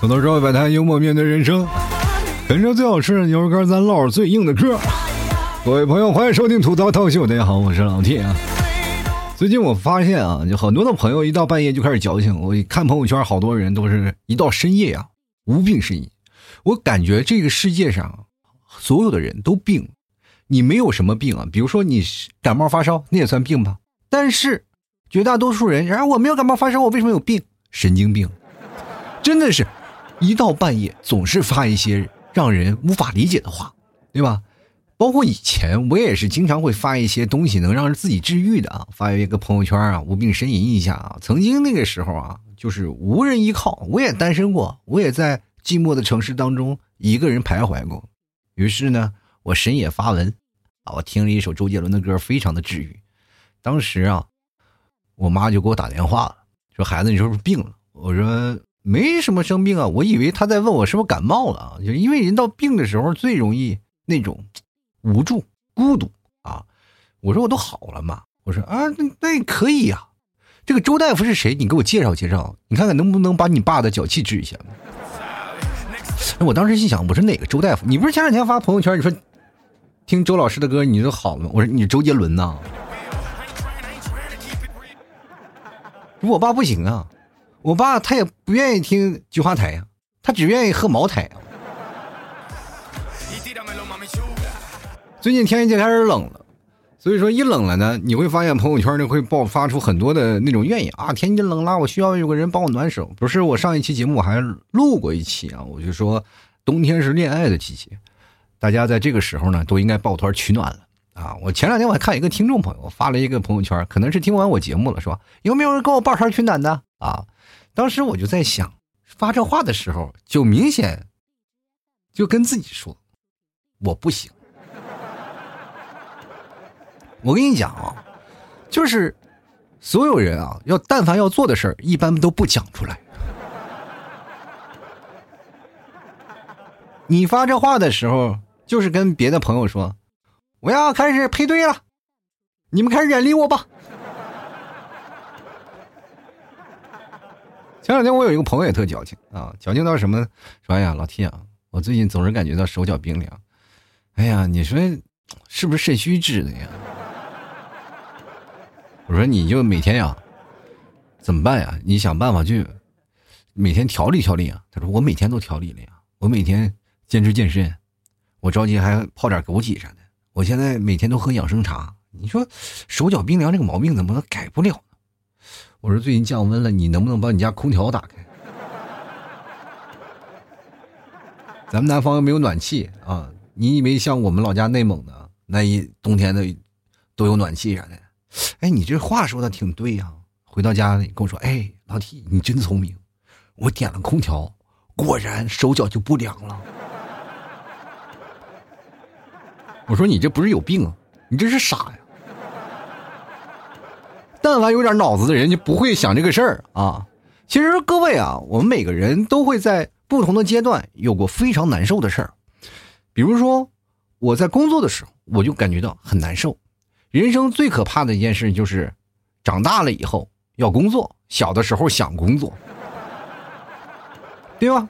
吐槽社会百态，幽默面对人生。人生最好吃的牛肉干，咱唠最硬的嗑。各位朋友，欢迎收听吐槽套秀。大家好，我是老 T 啊。最近我发现啊，就很多的朋友一到半夜就开始矫情。我看朋友圈，好多人都是一到深夜啊，无病呻吟。我感觉这个世界上所有的人都病。你没有什么病啊，比如说你感冒发烧，那也算病吧。但是绝大多数人，然后我没有感冒发烧，我为什么有病？神经病。真的是，一到半夜总是发一些让人无法理解的话，对吧？包括以前我也是经常会发一些东西能让自己治愈的啊，发一个朋友圈啊，无病呻吟一下啊。曾经那个时候啊，就是无人依靠，我也单身过，我也在寂寞的城市当中一个人徘徊过。于是呢，我深夜发文啊，我听了一首周杰伦的歌，非常的治愈。当时啊，我妈就给我打电话了，说：“孩子，你是不是病了？”我说。没什么生病啊，我以为他在问我是不是感冒了啊，就因为人到病的时候最容易那种无助、孤独啊。我说我都好了嘛，我说啊，那那可以呀。这个周大夫是谁？你给我介绍介绍，你看看能不能把你爸的脚气治一下。我当时心想，我说哪个周大夫？你不是前两天发朋友圈，你说听周老师的歌，你就好了？我说你周杰伦呐。我爸不行啊。我爸他也不愿意听菊花台呀，他只愿意喝茅台。最近天气开始冷了，所以说一冷了呢，你会发现朋友圈呢会爆发出很多的那种怨言啊，天气冷了，我需要有个人帮我暖手。不是我上一期节目我还录过一期啊，我就说冬天是恋爱的季节，大家在这个时候呢都应该抱团取暖了啊。我前两天我还看一个听众朋友发了一个朋友圈，可能是听完我节目了是吧？有没有人跟我抱团取暖的啊？当时我就在想，发这话的时候就明显就跟自己说，我不行。我跟你讲啊，就是所有人啊，要但凡要做的事儿，一般都不讲出来。你发这话的时候，就是跟别的朋友说，我要开始配对了，你们开始远离我吧。前两天我有一个朋友也特矫情啊，矫情到什么？说哎呀，老 T 啊，我最近总是感觉到手脚冰凉。哎呀，你说是不是肾虚治的呀？我说你就每天呀，怎么办呀？你想办法去每天调理调理啊。他说我每天都调理了呀，我每天坚持健身，我着急还泡点枸杞啥的。我现在每天都喝养生茶。你说手脚冰凉这个毛病怎么能改不了？我说最近降温了，你能不能把你家空调打开？咱们南方又没有暖气啊！你以为像我们老家内蒙的那一冬天的都有暖气啥的？哎，你这话说的挺对呀！回到家里跟我说：“哎，老铁，你真聪明！我点了空调，果然手脚就不凉了。”我说：“你这不是有病啊？你这是傻呀！”但凡有点脑子的人就不会想这个事儿啊！其实各位啊，我们每个人都会在不同的阶段有过非常难受的事儿。比如说，我在工作的时候，我就感觉到很难受。人生最可怕的一件事就是，长大了以后要工作，小的时候想工作，对吧？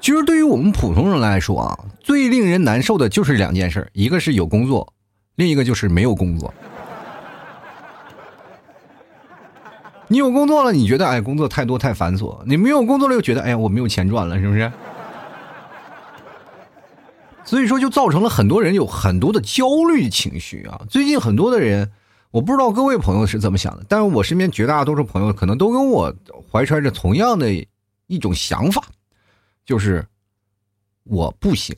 其实对于我们普通人来说啊，最令人难受的就是两件事：一个是有工作，另一个就是没有工作。你有工作了，你觉得哎，工作太多太繁琐；你没有工作了，又觉得哎呀，我没有钱赚了，是不是？所以说，就造成了很多人有很多的焦虑情绪啊。最近很多的人，我不知道各位朋友是怎么想的，但是我身边绝大多数朋友可能都跟我怀揣着同样的一种想法，就是我不行，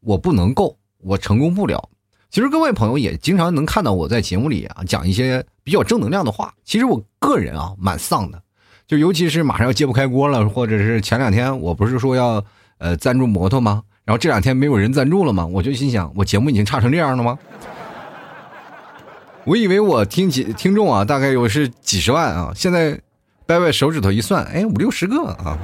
我不能够，我成功不了。其实各位朋友也经常能看到我在节目里啊讲一些比较正能量的话。其实我个人啊蛮丧的，就尤其是马上要揭不开锅了，或者是前两天我不是说要呃赞助摩托吗？然后这两天没有人赞助了吗？我就心想，我节目已经差成这样了吗？我以为我听几听众啊大概有是几十万啊，现在掰掰手指头一算，哎五六十个啊。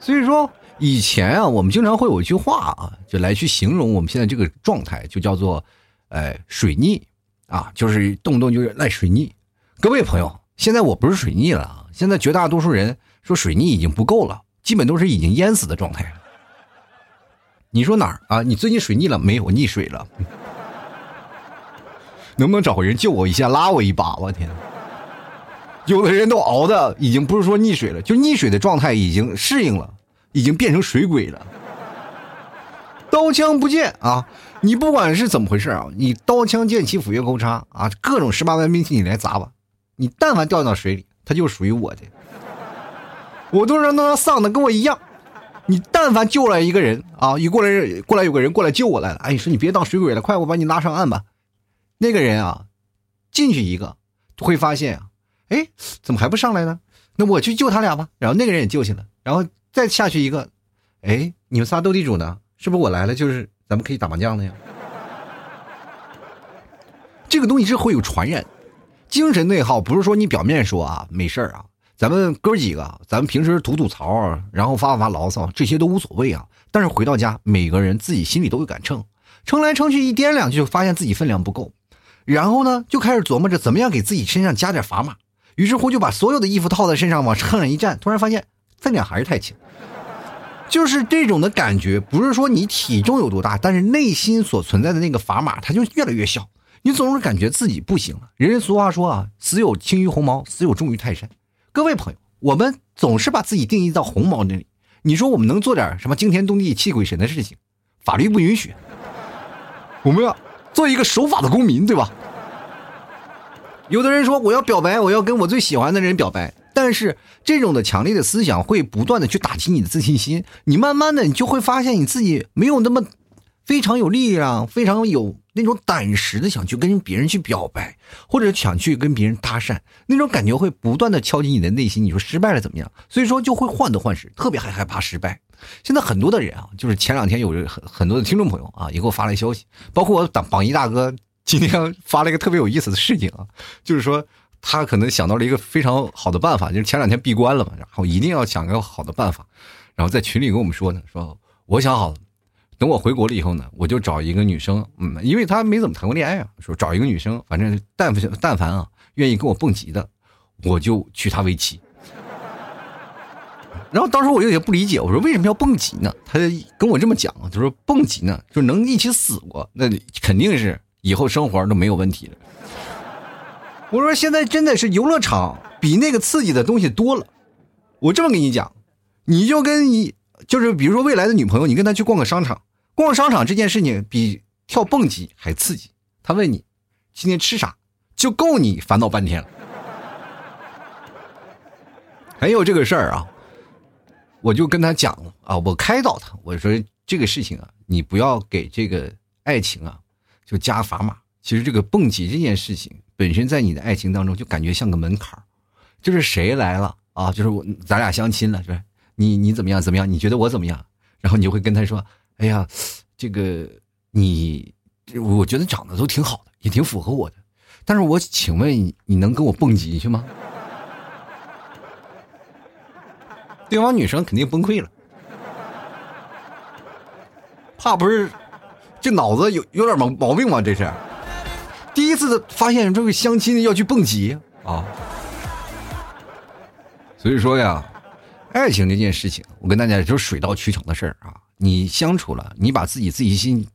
所以说。以前啊，我们经常会有一句话啊，就来去形容我们现在这个状态，就叫做，哎，水逆啊，就是动不动就是赖水逆。各位朋友，现在我不是水逆了啊，现在绝大多数人说水逆已经不够了，基本都是已经淹死的状态了。你说哪儿啊？你最近水逆了没有？溺水了？能不能找个人救我一下，拉我一把？我天！有的人都熬的已经不是说溺水了，就溺水的状态已经适应了，已经变成水鬼了。刀枪不见啊！你不管是怎么回事啊，你刀枪剑戟斧钺钩叉啊，各种十八般兵器你来砸吧，你但凡掉到水里，它就属于我的。我都让他丧的跟我一样。你但凡救了一个人啊，一过来过来有个人过来救我来了，哎，你说你别当水鬼了，快我把你拉上岸吧。那个人啊，进去一个会发现啊。哎，怎么还不上来呢？那我去救他俩吧。然后那个人也救去了，然后再下去一个，哎，你们仨斗地主呢？是不是我来了就是咱们可以打麻将了呀？这个东西是会有传染，精神内耗不是说你表面说啊没事啊，咱们哥几个，咱们平时吐吐槽，然后发发牢骚，这些都无所谓啊。但是回到家，每个人自己心里都有杆秤，称来称去一掂量，就发现自己分量不够，然后呢，就开始琢磨着怎么样给自己身上加点砝码。于是乎就把所有的衣服套在身上，往秤上一站，突然发现分量还是太轻。就是这种的感觉，不是说你体重有多大，但是内心所存在的那个砝码，它就越来越小。你总是感觉自己不行了。人人俗话说啊，死有轻于鸿毛，死有重于泰山。各位朋友，我们总是把自己定义到鸿毛那里。你说我们能做点什么惊天动地、泣鬼神的事情？法律不允许。我们要做一个守法的公民，对吧？有的人说我要表白，我要跟我最喜欢的人表白，但是这种的强烈的思想会不断的去打击你的自信心，你慢慢的你就会发现你自己没有那么非常有力量，非常有那种胆识的想去跟别人去表白，或者想去跟别人搭讪，那种感觉会不断的敲击你的内心。你说失败了怎么样？所以说就会患得患失，特别还害怕失败。现在很多的人啊，就是前两天有很很多的听众朋友啊，也给我发来消息，包括我榜榜一大哥。今天发了一个特别有意思的事情啊，就是说他可能想到了一个非常好的办法，就是前两天闭关了嘛，然后一定要想个好的办法，然后在群里跟我们说呢，说我想好了，等我回国了以后呢，我就找一个女生，嗯，因为他没怎么谈过恋爱啊，说找一个女生，反正但凡但凡啊愿意跟我蹦极的，我就娶她为妻。然后当时我有点不理解，我说为什么要蹦极呢？他跟我这么讲，他说蹦极呢，就能一起死过，那肯定是。以后生活都没有问题了。我说现在真的是游乐场比那个刺激的东西多了。我这么跟你讲，你就跟你就是比如说未来的女朋友，你跟她去逛个商场，逛商场这件事情比跳蹦极还刺激。他问你今天吃啥，就够你烦恼半天了。还有这个事儿啊，我就跟他讲了啊，我开导他，我说这个事情啊，你不要给这个爱情啊。就加砝码，其实这个蹦极这件事情本身在你的爱情当中就感觉像个门槛就是谁来了啊？就是我咱俩相亲了，是吧？你你怎么样怎么样？你觉得我怎么样？然后你就会跟他说：“哎呀，这个你，我觉得长得都挺好的，也挺符合我的。但是我请问你能跟我蹦极去吗？”对方女生肯定崩溃了，怕不是。这脑子有有点毛毛病吗？这是第一次发现这个相亲的要去蹦极啊！所以说呀，爱情这件事情，我跟大家就是水到渠成的事儿啊。你相处了，你把自己自信心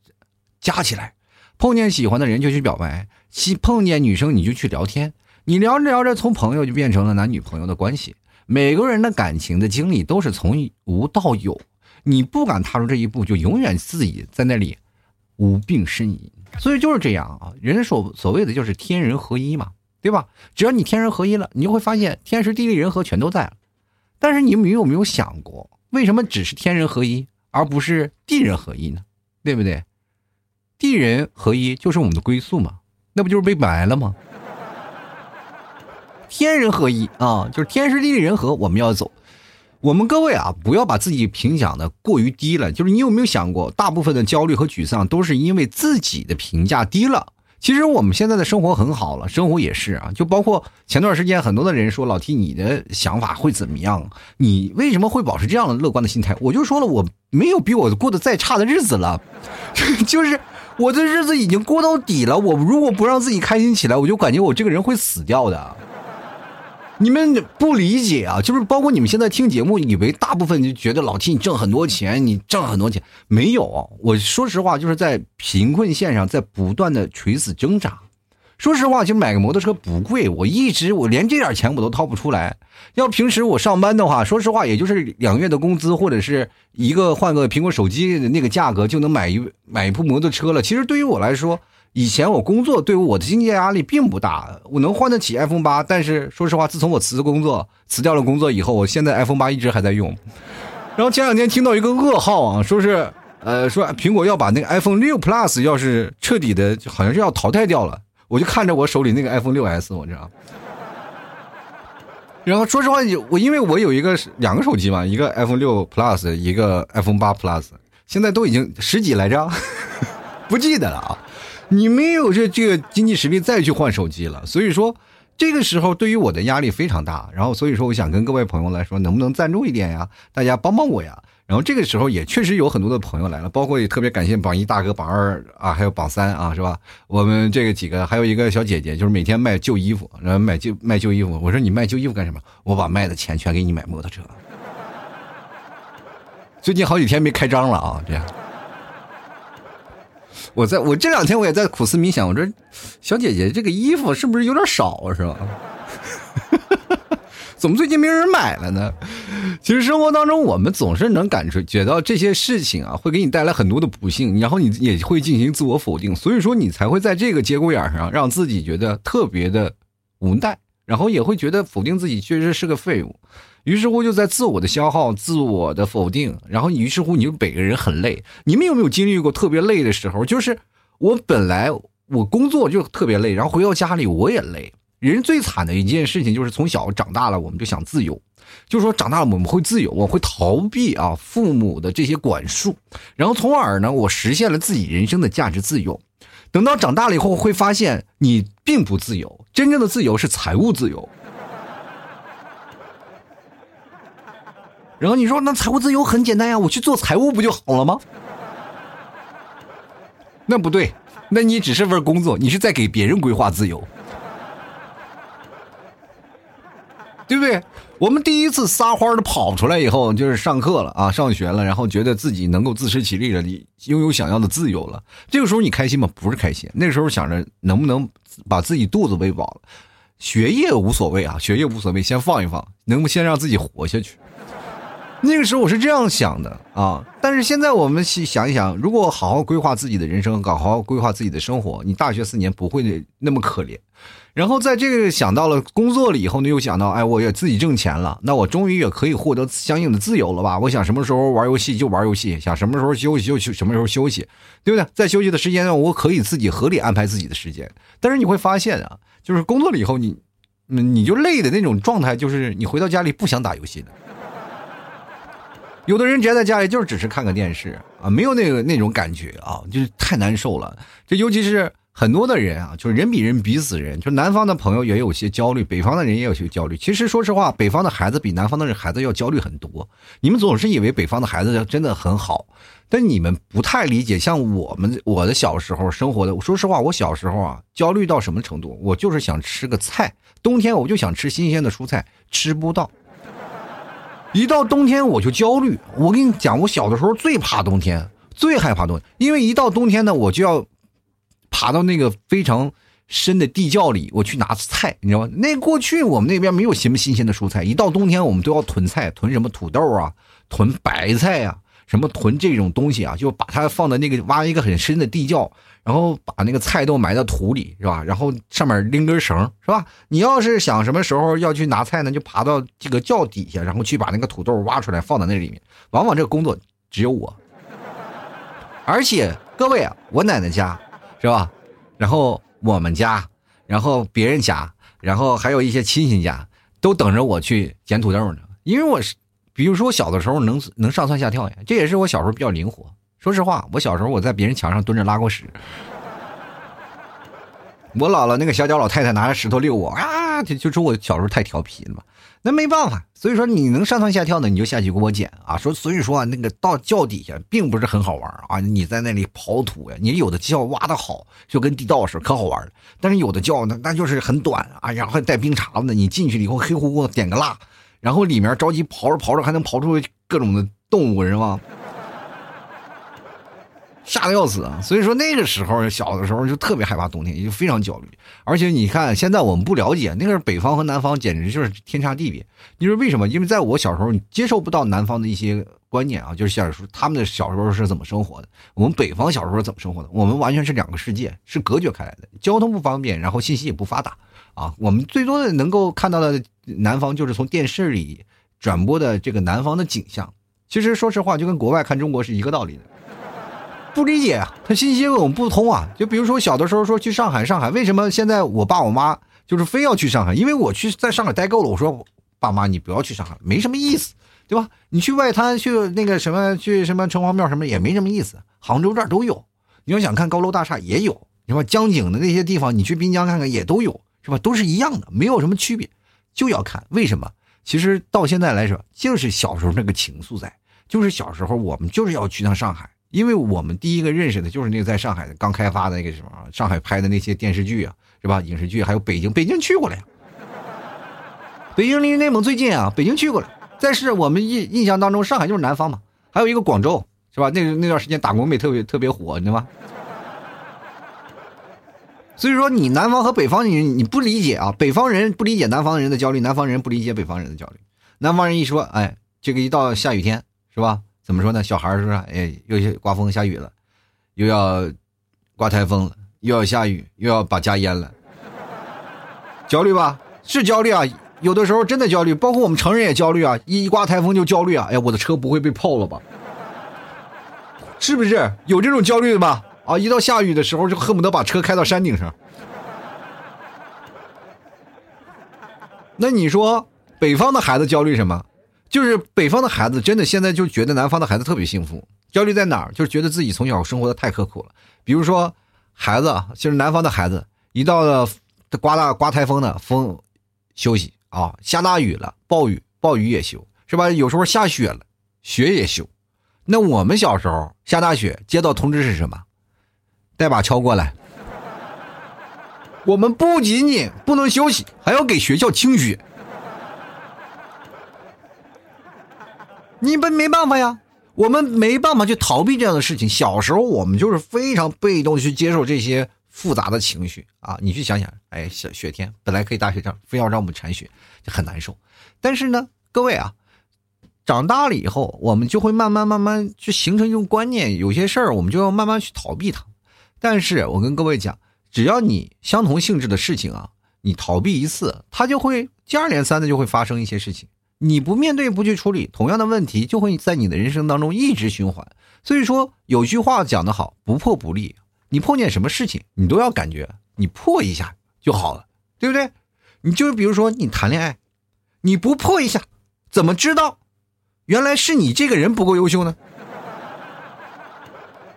加起来，碰见喜欢的人就去表白，碰碰见女生你就去聊天，你聊着聊着，从朋友就变成了男女朋友的关系。每个人的感情的经历都是从无到有，你不敢踏出这一步，就永远自己在那里。无病呻吟，所以就是这样啊。人所所谓的就是天人合一嘛，对吧？只要你天人合一了，你就会发现天时地利人和全都在了。但是你们有没有想过，为什么只是天人合一，而不是地人合一呢？对不对？地人合一就是我们的归宿嘛，那不就是被埋了吗？天人合一啊，就是天时地利人和，我们要走。我们各位啊，不要把自己评奖的过于低了。就是你有没有想过，大部分的焦虑和沮丧都是因为自己的评价低了。其实我们现在的生活很好了，生活也是啊。就包括前段时间很多的人说老 T，你的想法会怎么样？你为什么会保持这样的乐观的心态？我就说了，我没有比我过得再差的日子了，就是我的日子已经过到底了。我如果不让自己开心起来，我就感觉我这个人会死掉的。你们不理解啊，就是包括你们现在听节目，以为大部分就觉得老 T 你挣很多钱，你挣很多钱，没有。我说实话，就是在贫困线上在不断的垂死挣扎。说实话，其实买个摩托车不贵，我一直我连这点钱我都掏不出来。要平时我上班的话，说实话，也就是两月的工资或者是一个换个苹果手机的那个价格就能买一买一部摩托车了。其实对于我来说，以前我工作对我的经济压力并不大，我能换得起 iPhone 八。但是说实话，自从我辞工作辞掉了工作以后，我现在 iPhone 八一直还在用。然后前两天听到一个噩耗啊，说是呃说苹果要把那个 iPhone 六 Plus 要是彻底的，好像是要淘汰掉了。我就看着我手里那个 iPhone 六 S，我知道。然后说实话，我因为我有一个两个手机嘛，一个 iPhone 六 Plus，一个 iPhone 八 Plus，现在都已经十几来着，不记得了啊。你没有这这个经济实力再去换手机了，所以说这个时候对于我的压力非常大。然后所以说，我想跟各位朋友来说，能不能赞助一点呀？大家帮帮我呀！然后这个时候也确实有很多的朋友来了，包括也特别感谢榜一大哥、榜二啊，还有榜三啊，是吧？我们这个几个还有一个小姐姐，就是每天卖旧衣服，然后买旧卖旧衣服。我说你卖旧衣服干什么？我把卖的钱全给你买摩托车。最近好几天没开张了啊，这样。我在我这两天我也在苦思冥想，我说小姐姐这个衣服是不是有点少，是吧？怎么最近没人买了呢？其实生活当中，我们总是能感觉到这些事情啊，会给你带来很多的不幸，然后你也会进行自我否定，所以说你才会在这个节骨眼上让自己觉得特别的无奈，然后也会觉得否定自己确实是个废物，于是乎就在自我的消耗、自我的否定，然后于是乎你就每个人很累。你们有没有经历过特别累的时候？就是我本来我工作就特别累，然后回到家里我也累。人最惨的一件事情就是从小长大了，我们就想自由，就说长大了我们会自由，我会逃避啊父母的这些管束，然后从而呢，我实现了自己人生的价值自由。等到长大了以后，会发现你并不自由，真正的自由是财务自由。然后你说那财务自由很简单呀，我去做财务不就好了吗？那不对，那你只是份工作，你是在给别人规划自由。对不对？我们第一次撒欢的跑出来以后，就是上课了啊，上学了，然后觉得自己能够自食其力了，你拥有想要的自由了。这个时候你开心吗？不是开心。那时候想着能不能把自己肚子喂饱了，学业无所谓啊，学业无所谓，先放一放，能不先让自己活下去？那个时候我是这样想的啊。但是现在我们想一想，如果好好规划自己的人生，搞好规划自己的生活，你大学四年不会那么可怜。然后在这个想到了工作了以后呢，又想到，哎，我也自己挣钱了，那我终于也可以获得相应的自由了吧？我想什么时候玩游戏就玩游戏，想什么时候休息就什么时候休息，对不对？在休息的时间呢，我可以自己合理安排自己的时间。但是你会发现啊，就是工作了以后，你，你就累的那种状态，就是你回到家里不想打游戏的。有的人宅在家里就是只是看个电视啊，没有那个那种感觉啊，就是太难受了。这尤其是。很多的人啊，就是人比人比死人。就南方的朋友也有些焦虑，北方的人也有些焦虑。其实说实话，北方的孩子比南方的孩子要焦虑很多。你们总是以为北方的孩子真的很好，但你们不太理解。像我们我的小时候生活的，说实话，我小时候啊，焦虑到什么程度？我就是想吃个菜，冬天我就想吃新鲜的蔬菜，吃不到。一到冬天我就焦虑。我跟你讲，我小的时候最怕冬天，最害怕冬天，因为一到冬天呢，我就要。爬到那个非常深的地窖里，我去拿菜，你知道吗？那过去我们那边没有什么新鲜的蔬菜，一到冬天我们都要囤菜，囤什么土豆啊，囤白菜呀，什么囤这种东西啊，就把它放在那个挖一个很深的地窖，然后把那个菜都埋到土里，是吧？然后上面拎根绳，是吧？你要是想什么时候要去拿菜呢，就爬到这个窖底下，然后去把那个土豆挖出来放在那里面。往往这个工作只有我，而且各位，我奶奶家。是吧？然后我们家，然后别人家，然后还有一些亲戚家，都等着我去捡土豆呢。因为我是，比如说我小的时候能能上蹿下跳呀，这也是我小时候比较灵活。说实话，我小时候我在别人墙上蹲着拉过屎。我姥姥那个小脚老太太拿着石头遛我啊，就就说我小时候太调皮了嘛。那没办法，所以说你能上蹿下跳的，你就下去给我捡啊。说所以说啊，那个到窖底下并不是很好玩啊。你在那里刨土呀，你有的窖挖的好，就跟地道似的，可好玩了。但是有的窖呢那就是很短啊，然后带冰碴子的，你进去了以后黑乎乎的，点个蜡，然后里面着急刨着刨着还能刨出各种的动物，是吗？吓得要死啊！所以说那个时候小的时候就特别害怕冬天，也就非常焦虑。而且你看现在我们不了解，那个北方和南方简直就是天差地别。你说为什么？因为在我小时候，你接受不到南方的一些观念啊，就是小时候他们的小时候是怎么生活的，我们北方小时候怎么生活的，我们完全是两个世界，是隔绝开来的。交通不方便，然后信息也不发达啊。我们最多的能够看到的南方，就是从电视里转播的这个南方的景象。其实说实话，就跟国外看中国是一个道理的。不理解啊，他信息我们不通啊。就比如说小的时候说去上海，上海为什么现在我爸我妈就是非要去上海？因为我去在上海待够了。我说爸妈，你不要去上海，没什么意思，对吧？你去外滩去那个什么去什么城隍庙什么也没什么意思。杭州这儿都有，你要想看高楼大厦也有，你说？江景的那些地方，你去滨江看看也都有，是吧？都是一样的，没有什么区别，就要看。为什么？其实到现在来说，就是小时候那个情愫在，就是小时候我们就是要去趟上海。因为我们第一个认识的就是那个在上海的刚开发的那个什么，上海拍的那些电视剧啊，是吧？影视剧还有北京，北京去过了呀。北京离内蒙最近啊，北京去过了。但是我们印印象当中，上海就是南方嘛。还有一个广州，是吧？那那段时间打工妹特别特别火，你知道吗？所以说，你南方和北方人你不理解啊，北方人不理解南方人的焦虑，南方人不理解北方人的焦虑。南方人一说，哎，这个一到下雨天，是吧？怎么说呢？小孩是说，哎，又刮风下雨了，又要刮台风了，又要下雨，又要把家淹了，焦虑吧？是焦虑啊！有的时候真的焦虑，包括我们成人也焦虑啊！一刮台风就焦虑啊！哎，我的车不会被泡了吧？是不是有这种焦虑的吧？啊，一到下雨的时候就恨不得把车开到山顶上。那你说北方的孩子焦虑什么？就是北方的孩子真的现在就觉得南方的孩子特别幸福，焦虑在哪儿？就是觉得自己从小生活的太刻苦了。比如说，孩子就是南方的孩子，一到了刮大刮台风的风休息啊，下大雨了暴雨暴雨也休是吧？有时候下雪了雪也休。那我们小时候下大雪接到通知是什么？带把锹过来。我们不仅仅不能休息，还要给学校清雪。你们没办法呀，我们没办法去逃避这样的事情。小时候我们就是非常被动去接受这些复杂的情绪啊！你去想想，哎，雪雪天本来可以大雪仗，非要让我们铲雪，就很难受。但是呢，各位啊，长大了以后，我们就会慢慢慢慢去形成一种观念，有些事儿我们就要慢慢去逃避它。但是我跟各位讲，只要你相同性质的事情啊，你逃避一次，它就会接二连三的就会发生一些事情。你不面对不去处理，同样的问题就会在你的人生当中一直循环。所以说有句话讲得好，不破不立。你碰见什么事情，你都要感觉你破一下就好了，对不对？你就是比如说你谈恋爱，你不破一下，怎么知道原来是你这个人不够优秀呢？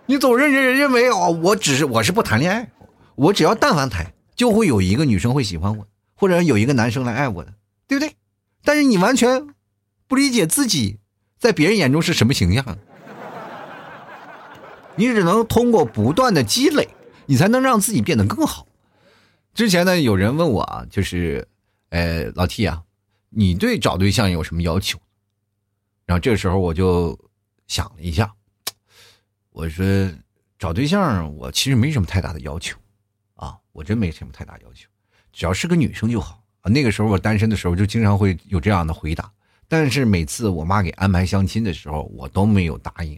你总认认认为哦，我只是我是不谈恋爱，我只要但凡谈，就会有一个女生会喜欢我，或者有一个男生来爱我的，对不对？但是你完全不理解自己在别人眼中是什么形象，你只能通过不断的积累，你才能让自己变得更好。之前呢，有人问我啊，就是，呃，老 T 啊，你对找对象有什么要求？然后这时候我就想了一下，我说找对象我其实没什么太大的要求，啊，我真没什么太大要求，只要是个女生就好。那个时候我单身的时候就经常会有这样的回答，但是每次我妈给安排相亲的时候，我都没有答应。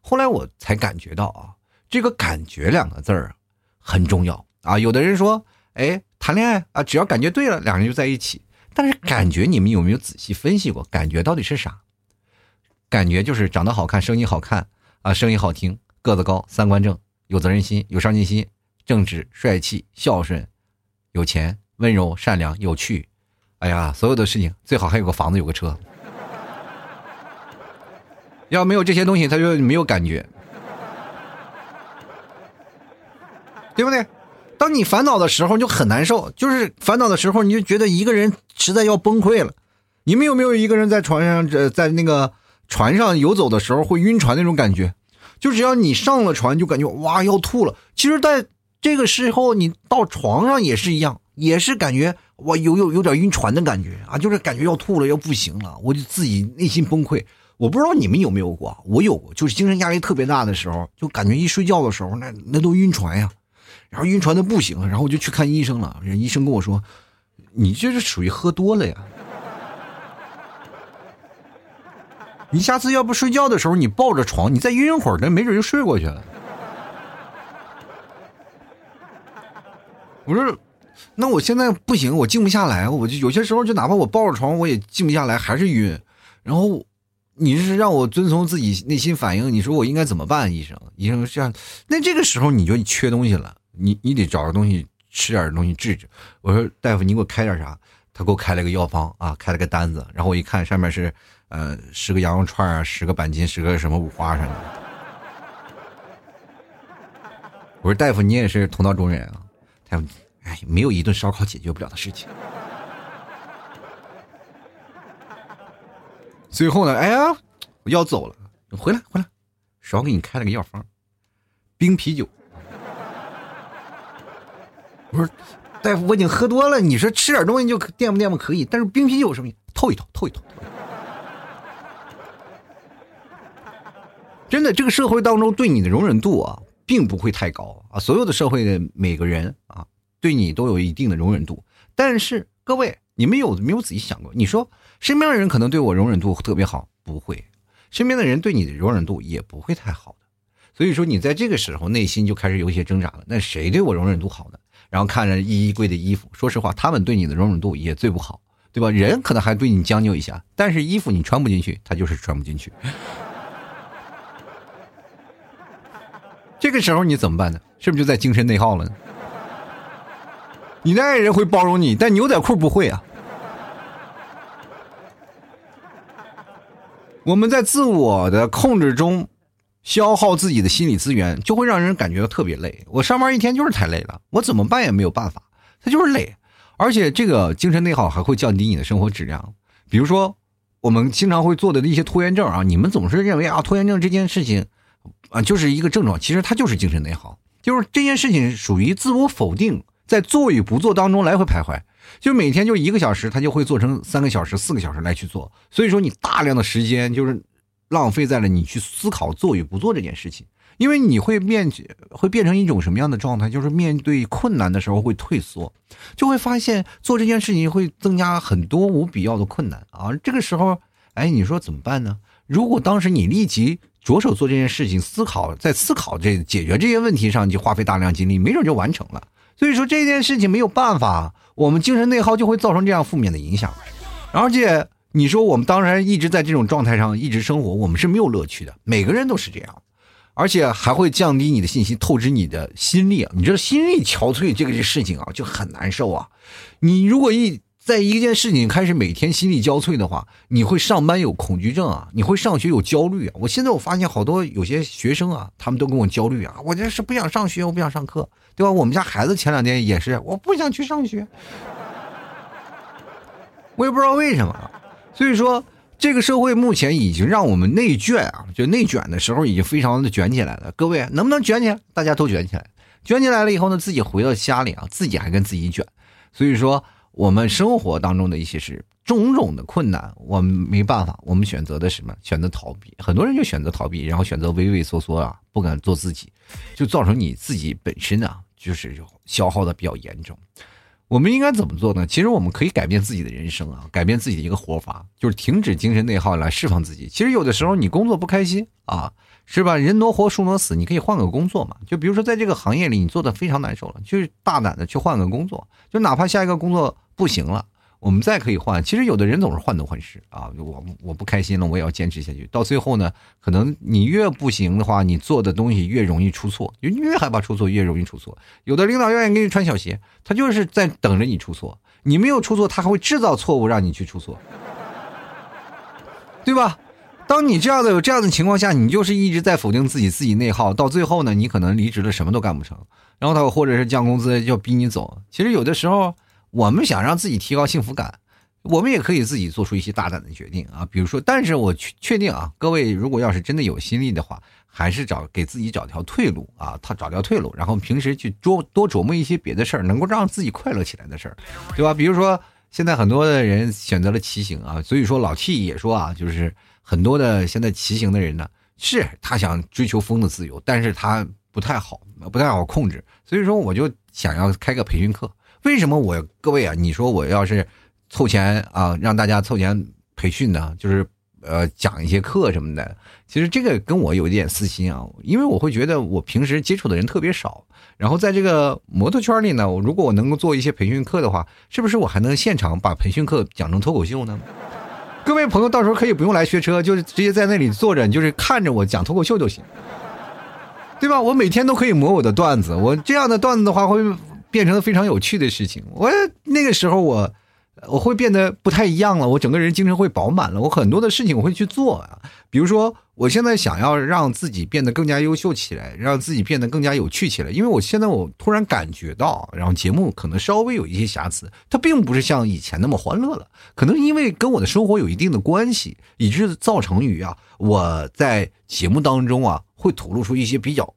后来我才感觉到啊，这个“感觉”两个字儿很重要啊。有的人说，哎，谈恋爱啊，只要感觉对了，两人就在一起。但是感觉你们有没有仔细分析过？感觉到底是啥？感觉就是长得好看，声音好看啊，声音好听，个子高，三观正，有责任心，有上进心，正直，帅气，孝顺，有钱。温柔、善良、有趣，哎呀，所有的事情最好还有个房子，有个车。要没有这些东西，他就没有感觉，对不对？当你烦恼的时候就很难受，就是烦恼的时候你就觉得一个人实在要崩溃了。你们有没有一个人在床上，这在那个船上游走的时候会晕船那种感觉？就只要你上了船，就感觉哇要吐了。其实，在这个时候你到床上也是一样，也是感觉哇有有有点晕船的感觉啊，就是感觉要吐了，要不行了，我就自己内心崩溃。我不知道你们有没有过，我有过，就是精神压力特别大的时候，就感觉一睡觉的时候，那那都晕船呀，然后晕船的不行，然后我就去看医生了。人医生跟我说，你这是属于喝多了呀。你下次要不睡觉的时候，你抱着床，你再晕会儿，那没准就睡过去了。我说，那我现在不行，我静不下来，我就有些时候就哪怕我抱着床，我也静不下来，还是晕。然后你是让我遵从自己内心反应，你说我应该怎么办？医生，医生这样，那这个时候你就缺东西了，你你得找个东西吃点东西治治。我说大夫，你给我开点啥？他给我开了个药方啊，开了个单子，然后我一看上面是。呃，十个羊肉串啊，十个板筋，十个什么五花什么的。我说大夫，你也是同道中人啊。大夫，哎，没有一顿烧烤解决不了的事情。最后呢，哎呀，我要走了，回来回来，少给你开了个药方，冰啤酒。我说大夫，我已经喝多了，你说吃点东西就垫吧垫吧可以，但是冰啤酒什么透一透，透一透。真的，这个社会当中对你的容忍度啊，并不会太高啊。所有的社会的每个人啊，对你都有一定的容忍度。但是各位，你们有没有仔细想过？你说身边的人可能对我容忍度特别好，不会；身边的人对你的容忍度也不会太好的。所以说，你在这个时候内心就开始有一些挣扎了。那谁对我容忍度好呢？然后看着衣柜的衣服，说实话，他们对你的容忍度也最不好，对吧？人可能还对你将就一下，但是衣服你穿不进去，他就是穿不进去。这个时候你怎么办呢？是不是就在精神内耗了呢？你的爱人会包容你，但牛仔裤不会啊。我们在自我的控制中消耗自己的心理资源，就会让人感觉到特别累。我上班一天就是太累了，我怎么办也没有办法，他就是累。而且这个精神内耗还会降低你的生活质量。比如说，我们经常会做的一些拖延症啊，你们总是认为啊，拖延症这件事情。啊，就是一个症状，其实它就是精神内耗，就是这件事情属于自我否定，在做与不做当中来回徘徊，就每天就一个小时，他就会做成三个小时、四个小时来去做，所以说你大量的时间就是浪费在了你去思考做与不做这件事情，因为你会面会变成一种什么样的状态，就是面对困难的时候会退缩，就会发现做这件事情会增加很多无必要的困难。啊，这个时候，哎，你说怎么办呢？如果当时你立即。着手做这件事情，思考在思考这解决这些问题上，就花费大量精力，没准就完成了。所以说这件事情没有办法，我们精神内耗就会造成这样负面的影响。而且你说我们当然一直在这种状态上一直生活，我们是没有乐趣的。每个人都是这样，而且还会降低你的信心，透支你的心力。你知道心力憔悴这个事情啊，就很难受啊。你如果一在一件事情开始每天心力交瘁的话，你会上班有恐惧症啊，你会上学有焦虑啊。我现在我发现好多有些学生啊，他们都跟我焦虑啊，我这是不想上学，我不想上课，对吧？我们家孩子前两天也是，我不想去上学，我也不知道为什么。所以说，这个社会目前已经让我们内卷啊，就内卷的时候已经非常的卷起来了。各位能不能卷起来？大家都卷起来，卷起来了以后呢，自己回到家里啊，自己还跟自己卷。所以说。我们生活当中的一些是种种的困难，我们没办法，我们选择的什么？选择逃避。很多人就选择逃避，然后选择畏畏缩缩啊，不敢做自己，就造成你自己本身啊，就是消耗的比较严重。我们应该怎么做呢？其实我们可以改变自己的人生啊，改变自己的一个活法，就是停止精神内耗来释放自己。其实有的时候你工作不开心啊，是吧？人挪活，树挪死，你可以换个工作嘛。就比如说在这个行业里，你做的非常难受了，就是大胆的去换个工作，就哪怕下一个工作。不行了，我们再可以换。其实有的人总是患得患失啊，我我不开心了，我也要坚持下去。到最后呢，可能你越不行的话，你做的东西越容易出错，就越害怕出错，越容易出错。有的领导愿意给你穿小鞋，他就是在等着你出错。你没有出错，他还会制造错误让你去出错，对吧？当你这样的有这样的情况下，你就是一直在否定自己，自己内耗，到最后呢，你可能离职了，什么都干不成。然后他或者是降工资，要逼你走。其实有的时候，我们想让自己提高幸福感，我们也可以自己做出一些大胆的决定啊。比如说，但是我确确定啊，各位如果要是真的有心力的话，还是找给自己找条退路啊，他找条退路，然后平时去多多琢磨一些别的事儿，能够让自己快乐起来的事儿，对吧？比如说，现在很多的人选择了骑行啊，所以说老 T 也说啊，就是很多的现在骑行的人呢，是他想追求风的自由，但是他不太好，不太好控制，所以说我就想要开个培训课。为什么我各位啊？你说我要是凑钱啊，让大家凑钱培训呢？就是呃讲一些课什么的。其实这个跟我有一点私心啊，因为我会觉得我平时接触的人特别少，然后在这个摩托圈里呢，如果我能够做一些培训课的话，是不是我还能现场把培训课讲成脱口秀呢？各位朋友，到时候可以不用来学车，就是直接在那里坐着，就是看着我讲脱口秀就行，对吧？我每天都可以磨我的段子，我这样的段子的话会。变成了非常有趣的事情。我那个时候，我我会变得不太一样了。我整个人精神会饱满了。我很多的事情我会去做啊。比如说，我现在想要让自己变得更加优秀起来，让自己变得更加有趣起来。因为我现在我突然感觉到，然后节目可能稍微有一些瑕疵，它并不是像以前那么欢乐了。可能因为跟我的生活有一定的关系，以致造成于啊，我在节目当中啊会吐露出一些比较。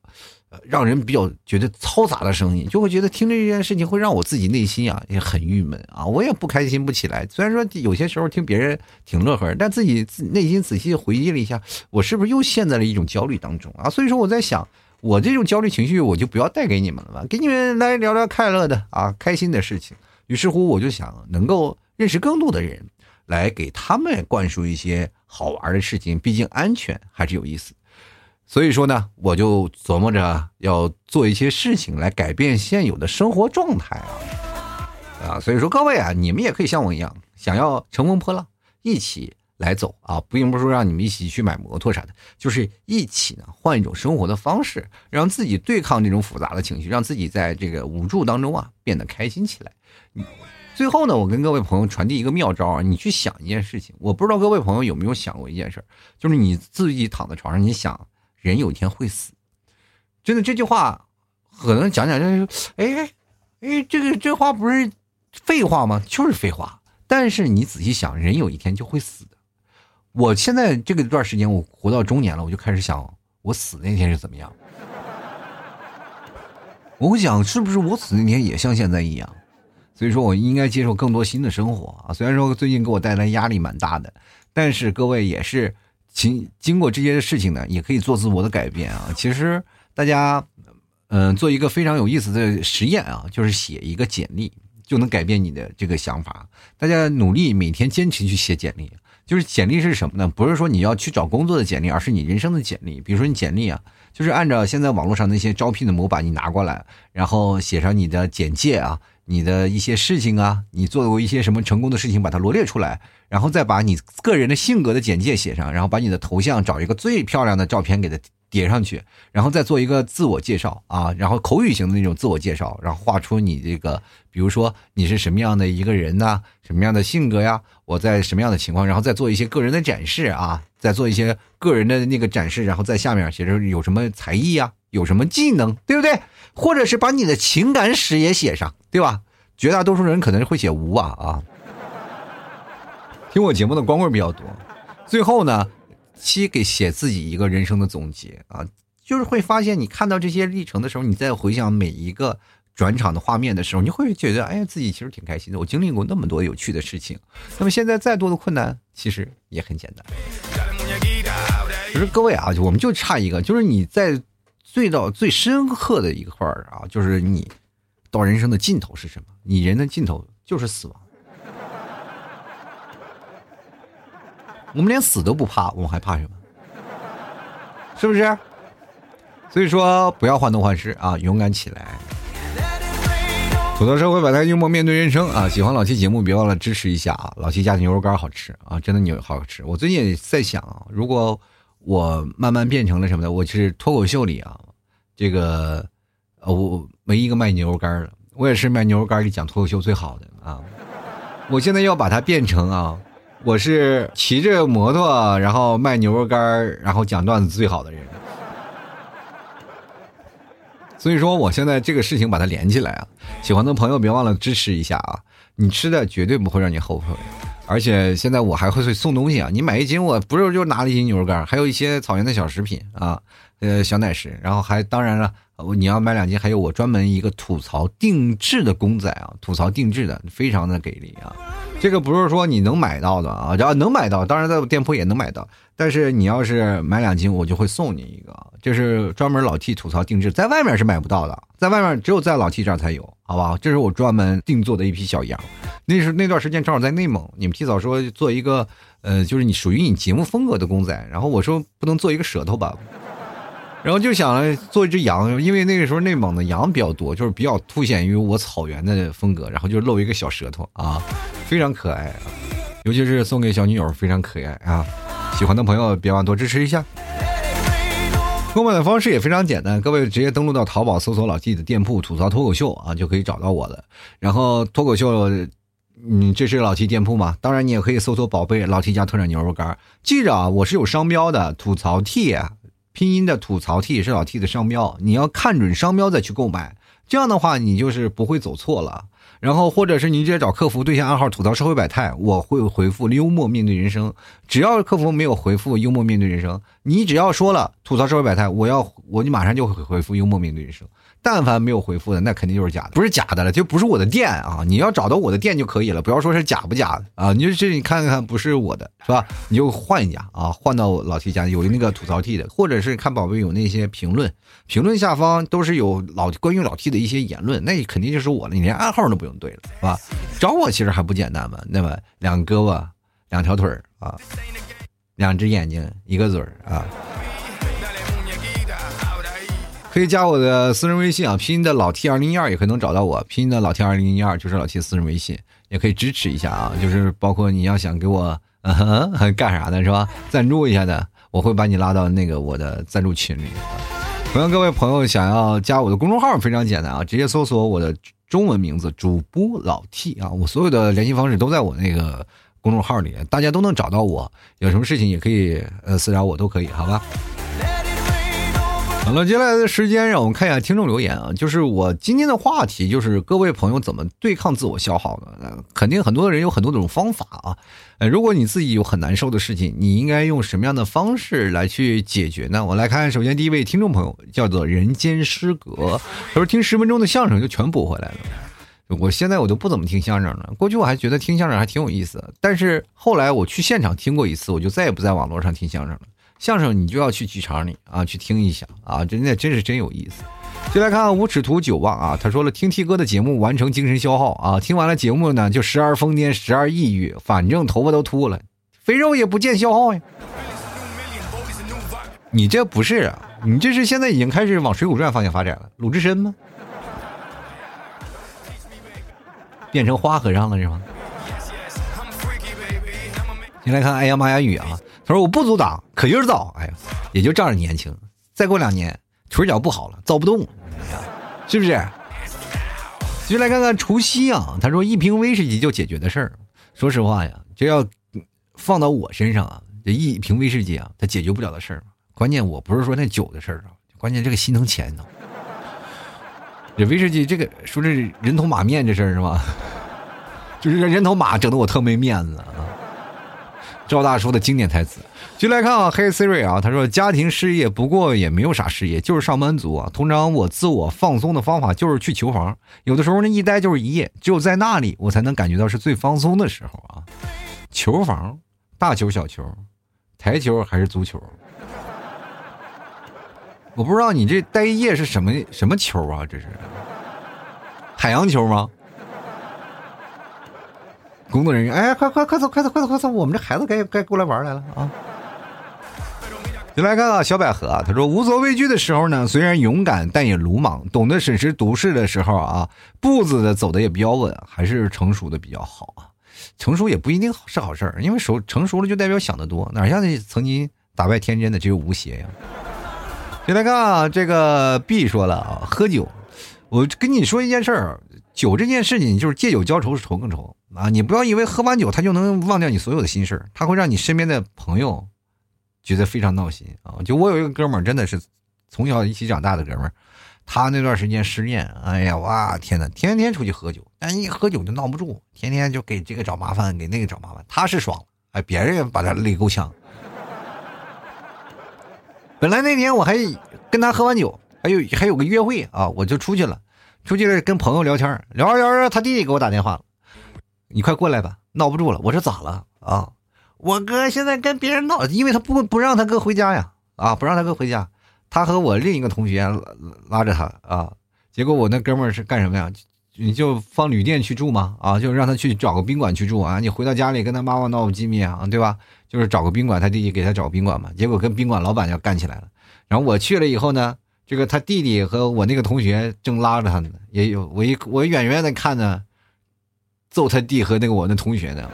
让人比较觉得嘈杂的声音，就会觉得听这件事情会让我自己内心啊也很郁闷啊，我也不开心不起来。虽然说有些时候听别人挺乐呵，但自己内心仔细回忆了一下，我是不是又陷在了一种焦虑当中啊？所以说我在想，我这种焦虑情绪我就不要带给你们了吧，给你们来聊聊快乐的啊，开心的事情。于是乎，我就想能够认识更多的人，来给他们灌输一些好玩的事情，毕竟安全还是有意思。所以说呢，我就琢磨着要做一些事情来改变现有的生活状态啊，啊，所以说各位啊，你们也可以像我一样，想要乘风破浪，一起来走啊，并不是说让你们一起去买摩托啥的，就是一起呢换一种生活的方式，让自己对抗这种复杂的情绪，让自己在这个无助当中啊变得开心起来。最后呢，我跟各位朋友传递一个妙招啊，你去想一件事情，我不知道各位朋友有没有想过一件事就是你自己躺在床上，你想。人有一天会死，真的这句话可能讲讲就是，哎哎，这个这话不是废话吗？就是废话。但是你仔细想，人有一天就会死的。我现在这个段时间，我活到中年了，我就开始想，我死那天是怎么样？我会想，是不是我死那天也像现在一样？所以说我应该接受更多新的生活啊。虽然说最近给我带来压力蛮大的，但是各位也是。经经过这些事情呢，也可以做自我的改变啊。其实大家，嗯，做一个非常有意思的实验啊，就是写一个简历，就能改变你的这个想法。大家努力每天坚持去写简历，就是简历是什么呢？不是说你要去找工作的简历，而是你人生的简历。比如说你简历啊，就是按照现在网络上那些招聘的模板，你拿过来，然后写上你的简介啊。你的一些事情啊，你做过一些什么成功的事情，把它罗列出来，然后再把你个人的性格的简介写上，然后把你的头像找一个最漂亮的照片给它叠上去，然后再做一个自我介绍啊，然后口语型的那种自我介绍，然后画出你这个，比如说你是什么样的一个人呢？什么样的性格呀？我在什么样的情况？然后再做一些个人的展示啊，再做一些个人的那个展示，然后在下面写着有什么才艺呀，有什么技能，对不对？或者是把你的情感史也写上，对吧？绝大多数人可能会写无啊啊。听我节目的光棍比较多。最后呢，期给写自己一个人生的总结啊，就是会发现你看到这些历程的时候，你再回想每一个转场的画面的时候，你会觉得，哎，自己其实挺开心的。我经历过那么多有趣的事情，那么现在再多的困难，其实也很简单。可是各位啊，我们就差一个，就是你在。最到最深刻的一块儿啊，就是你到人生的尽头是什么？你人的尽头就是死亡。我们连死都不怕，我们还怕什么？是不是？所以说，不要患得患失啊，勇敢起来。吐槽社会百态，幽默面对人生啊！喜欢老七节目，别忘了支持一下啊！老七家的牛肉干好吃啊，真的牛好吃。我最近也在想，如果。我慢慢变成了什么呢？我是脱口秀里啊，这个呃，我没一个卖牛肉干的，我也是卖牛肉干里讲脱口秀最好的啊。我现在要把它变成啊，我是骑着摩托，然后卖牛肉干然后讲段子最好的人。所以说，我现在这个事情把它连起来啊，喜欢的朋友别忘了支持一下啊！你吃的绝对不会让你后悔，而且现在我还会送东西啊！你买一斤，我不是就拿了一斤牛肉干，还有一些草原的小食品啊，呃，小奶食，然后还当然了。你要买两斤，还有我专门一个吐槽定制的公仔啊，吐槽定制的，非常的给力啊！这个不是说你能买到的啊，只要能买到，当然在我店铺也能买到。但是你要是买两斤，我就会送你一个，这是专门老 T 吐槽定制，在外面是买不到的，在外面只有在老 T 这儿才有，好吧？这是我专门定做的一批小羊。那是那段时间正好在内蒙，你们提早说做一个，呃，就是你属于你节目风格的公仔，然后我说不能做一个舌头吧。然后就想做一只羊，因为那个时候内蒙的羊比较多，就是比较凸显于我草原的风格，然后就露一个小舌头啊，非常可爱，尤其是送给小女友，非常可爱啊！喜欢的朋友别忘多支持一下。购买的方式也非常简单，各位直接登录到淘宝搜索老 T 的店铺“吐槽脱口秀”啊，就可以找到我了。然后脱口秀，嗯，这是老 T 店铺嘛？当然你也可以搜索“宝贝老 T 家特产牛肉干”，记着啊，我是有商标的，吐槽 T。拼音的吐槽 T 是老 T 的商标，你要看准商标再去购买，这样的话你就是不会走错了。然后或者是你直接找客服对下暗号吐槽社会百态，我会回复幽默面对人生。只要客服没有回复幽默面对人生，你只要说了吐槽社会百态，我要我你马上就会回复幽默面对人生。但凡没有回复的，那肯定就是假的，不是假的了，就不是我的店啊！你要找到我的店就可以了，不要说是假不假的啊！你就这你看看，不是我的，是吧？你就换一家啊，换到老 T 家有那个吐槽 T 的，或者是看宝贝有那些评论，评论下方都是有老关于老 T 的一些言论，那肯定就是我了，你连暗号都不用对了，是吧？找我其实还不简单嘛，那么两胳膊，两条腿啊，两只眼睛，一个嘴啊。可以加我的私人微信啊，拼音的老 T 二零一二也可以能找到我，拼音的老 T 二零一二就是老 T 私人微信，也可以支持一下啊，就是包括你要想给我 干啥的是吧？赞助一下的，我会把你拉到那个我的赞助群里。同样，各位朋友想要加我的公众号非常简单啊，直接搜索我的中文名字主播老 T 啊，我所有的联系方式都在我那个公众号里，大家都能找到我，有什么事情也可以呃私聊我都可以，好吧？好了，接下来的时间让我们看一下听众留言啊，就是我今天的话题就是各位朋友怎么对抗自我消耗呢？肯定很多人有很多种方法啊。呃，如果你自己有很难受的事情，你应该用什么样的方式来去解决呢？我来看，首先第一位听众朋友叫做人间失格，他说听十分钟的相声就全补回来了。我现在我都不怎么听相声了，过去我还觉得听相声还挺有意思，但是后来我去现场听过一次，我就再也不在网络上听相声了。相声你就要去剧场里啊，去听一下啊，真的真是真有意思。就来看无耻图九望啊，他说了听 T 哥的节目完成精神消耗啊，听完了节目呢就时而疯癫时而抑郁，反正头发都秃了，肥肉也不见消耗呀。你这不是啊，你这是现在已经开始往《水浒传》方向发展了，鲁智深吗？变成花和尚了是吗？先来看哎呀妈呀雨啊。他说：“我不阻挡，可劲造。哎呀，也就仗着年轻，再过两年腿脚不好了，造不动，是不是？”就来看看除夕啊。他说：“一瓶威士忌就解决的事儿。说实话呀，这要放到我身上啊，这一瓶威士忌啊，它解决不了的事儿。关键我不是说那酒的事儿啊，关键这个心疼钱呢。这威士忌这个说这人头马面这事儿是吧？就是这人头马整的我特没面子啊。”赵大叔的经典台词，就来看啊，黑 Siri 啊，他说家庭事业不过也没有啥事业，就是上班族啊。通常我自我放松的方法就是去球房，有的时候呢一待就是一夜，只有在那里我才能感觉到是最放松的时候啊。球房，大球小球，台球还是足球？我不知道你这待一夜是什么什么球啊？这是海洋球吗？工作人员，哎，快快快走，快走，快走，快走！我们这孩子该该过来玩来了啊！就来看啊，小百合啊，他说：“无所畏惧的时候呢，虽然勇敢，但也鲁莽；懂得审时度势的时候啊，步子的走的也比较稳，还是成熟的比较好啊。成熟也不一定是好事儿，因为熟成熟了就代表想得多，哪像那曾经打败天真的只有吴邪呀？”就来看啊，这个 B 说了啊，喝酒，我跟你说一件事儿。酒这件事情就是借酒浇愁，是愁更愁啊！你不要以为喝完酒他就能忘掉你所有的心事他会让你身边的朋友觉得非常闹心啊！就我有一个哥们儿，真的是从小一起长大的哥们儿，他那段时间失恋，哎呀，哇天呐，天天出去喝酒，但一喝酒就闹不住，天天就给这个找麻烦，给那个找麻烦，他是爽了，哎，别人把他累够呛。本来那天我还跟他喝完酒，还有还有个约会啊，我就出去了。出去跟朋友聊天，聊着聊着，他弟弟给我打电话了，你快过来吧，闹不住了。我说咋了啊？我哥现在跟别人闹，因为他不不让他哥回家呀，啊，不让他哥回家，他和我另一个同学拉着他啊，结果我那哥们是干什么呀？你就放旅店去住吗？啊，就让他去找个宾馆去住啊，你回到家里跟他妈妈闹不机密啊，对吧？就是找个宾馆，他弟弟给他找个宾馆嘛，结果跟宾馆老板要干起来了。然后我去了以后呢？这个他弟弟和我那个同学正拉着他呢，也有我一我远远的看呢，揍他弟和那个我那同学呢，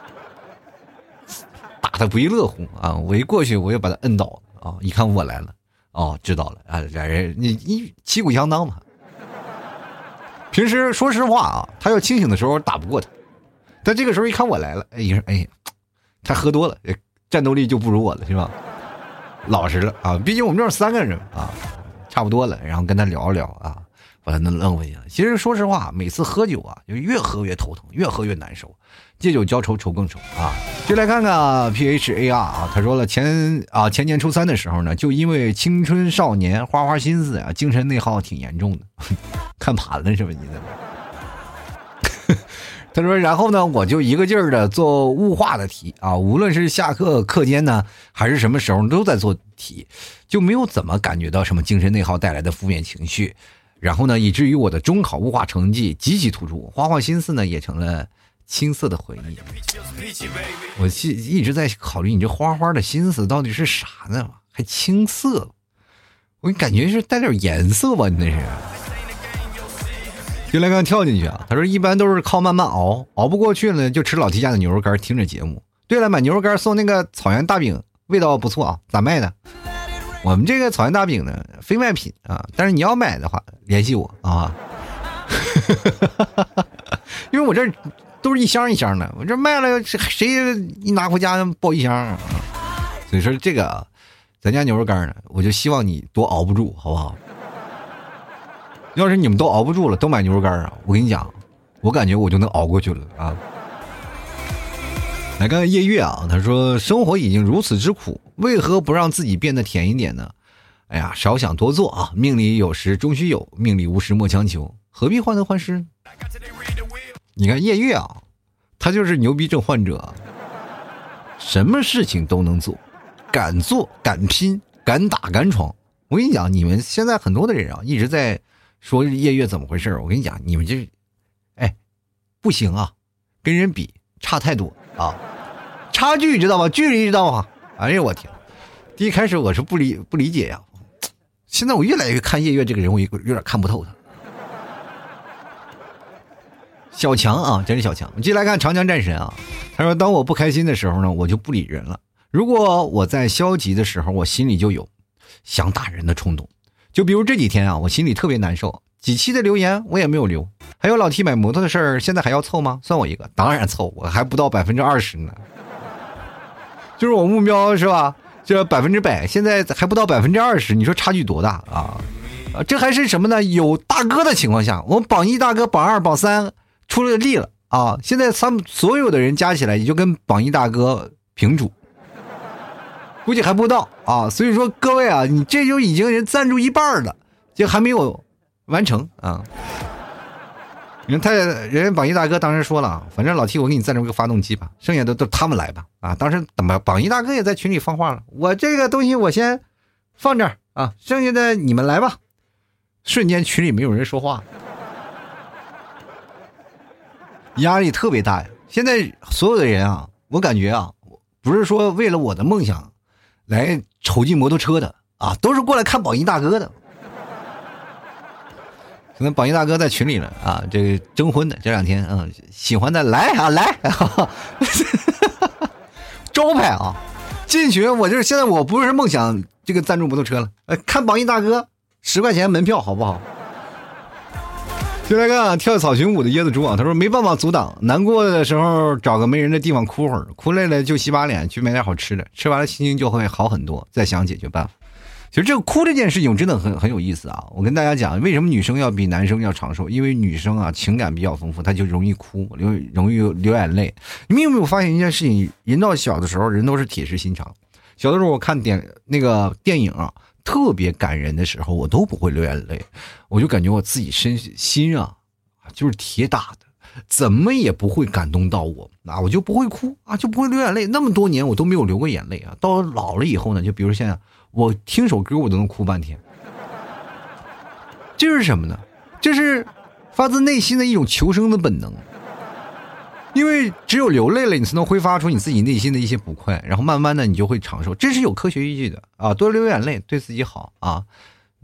打的不亦乐乎啊！我一过去我就把他摁倒啊！一看我来了，哦，知道了啊，俩人你你旗鼓相当嘛。平时说实话啊，他要清醒的时候打不过他，但这个时候一看我来了，哎呀哎，他喝多了，战斗力就不如我了，是吧？老实了啊，毕竟我们这儿三个人啊，差不多了。然后跟他聊一聊啊，把他弄弄回去。其实说实话，每次喝酒啊，就越喝越头疼，越喝越难受。借酒浇愁，愁更愁啊。就来看看 P H A R 啊，他说了前啊前年初三的时候呢，就因为青春少年花花心思啊，精神内耗挺严重的，看盘了是吧？你怎么？他说：“然后呢，我就一个劲儿的做物化的题啊，无论是下课课间呢，还是什么时候都在做题，就没有怎么感觉到什么精神内耗带来的负面情绪。然后呢，以至于我的中考物化成绩极其突出，花花心思呢也成了青涩的回忆。我一一直在考虑，你这花花的心思到底是啥呢？还青涩？我感觉是带点颜色吧？你那是？”就来看跳进去啊！他说一般都是靠慢慢熬，熬不过去呢，就吃老提家的牛肉干，听着节目。对了，买牛肉干送那个草原大饼，味道不错啊，咋卖的？我们这个草原大饼呢，非卖品啊，但是你要买的话，联系我啊。因为我这都是一箱一箱的，我这卖了谁一拿回家抱一箱啊？所以说这个咱家牛肉干呢，我就希望你多熬不住，好不好？要是你们都熬不住了，都买牛肉干啊！我跟你讲，我感觉我就能熬过去了啊！来看看夜月啊，他说：“生活已经如此之苦，为何不让自己变得甜一点呢？”哎呀，少想多做啊！命里有时终须有，命里无时莫强求，何必患得患失？你看夜月啊，他就是牛逼症患者，什么事情都能做，敢做敢拼，敢打敢闯。我跟你讲，你们现在很多的人啊，一直在。说夜月怎么回事我跟你讲，你们这，哎，不行啊，跟人比差太多啊，差距知道吗？距离知道吗？哎呀，我天！第一开始我是不理不理解呀，现在我越来越看夜月这个人，我有有点看不透他。小强啊，真是小强！我们继续来看长江战神啊，他说：“当我不开心的时候呢，我就不理人了。如果我在消极的时候，我心里就有想打人的冲动。”就比如这几天啊，我心里特别难受，几期的留言我也没有留。还有老 T 买摩托的事儿，现在还要凑吗？算我一个，当然凑，我还不到百分之二十呢。就是我目标是吧？这百分之百，现在还不到百分之二十，你说差距多大啊？啊，这还是什么呢？有大哥的情况下，我们榜一大哥、榜二、榜三出了力了啊！现在他们所有的人加起来，也就跟榜一大哥平主。估计还不到啊，所以说各位啊，你这就已经人赞助一半了，就还没有完成啊。你看他人家榜一大哥当时说了，反正老 T 我给你赞助个发动机吧，剩下的都他们来吧啊。当时怎么榜一大哥也在群里放话了，我这个东西我先放这儿啊，剩下的你们来吧。瞬间群里没有人说话，压力特别大呀。现在所有的人啊，我感觉啊，不是说为了我的梦想。来瞅进摩托车的啊，都是过来看榜一大哥的。可能榜一大哥在群里了啊，这个征婚的这两天，嗯，喜欢的来啊来，招牌啊，进群我就是现在我不是梦想这个赞助摩托车了，呃，看榜一大哥十块钱门票好不好？就来看跳草裙舞的椰子猪啊，他说没办法阻挡，难过的时候找个没人的地方哭会儿，哭累了就洗把脸，去买点好吃的，吃完了心情就会好很多，再想解决办法。其实这个哭这件事情真的很很有意思啊！我跟大家讲，为什么女生要比男生要长寿？因为女生啊情感比较丰富，她就容易哭，流容易流眼泪。你们有没有发现一件事情？人到小的时候，人都是铁石心肠。小的时候我看点那个电影啊，特别感人的时候，我都不会流眼泪，我就感觉我自己身心啊，就是铁打的，怎么也不会感动到我啊，我就不会哭啊，就不会流眼泪。那么多年我都没有流过眼泪啊，到老了以后呢，就比如现在。我听首歌，我都能哭半天。这是什么呢？这是发自内心的一种求生的本能。因为只有流泪了，你才能挥发出你自己内心的一些不快，然后慢慢的你就会长寿，这是有科学依据的啊！多流眼泪对自己好啊。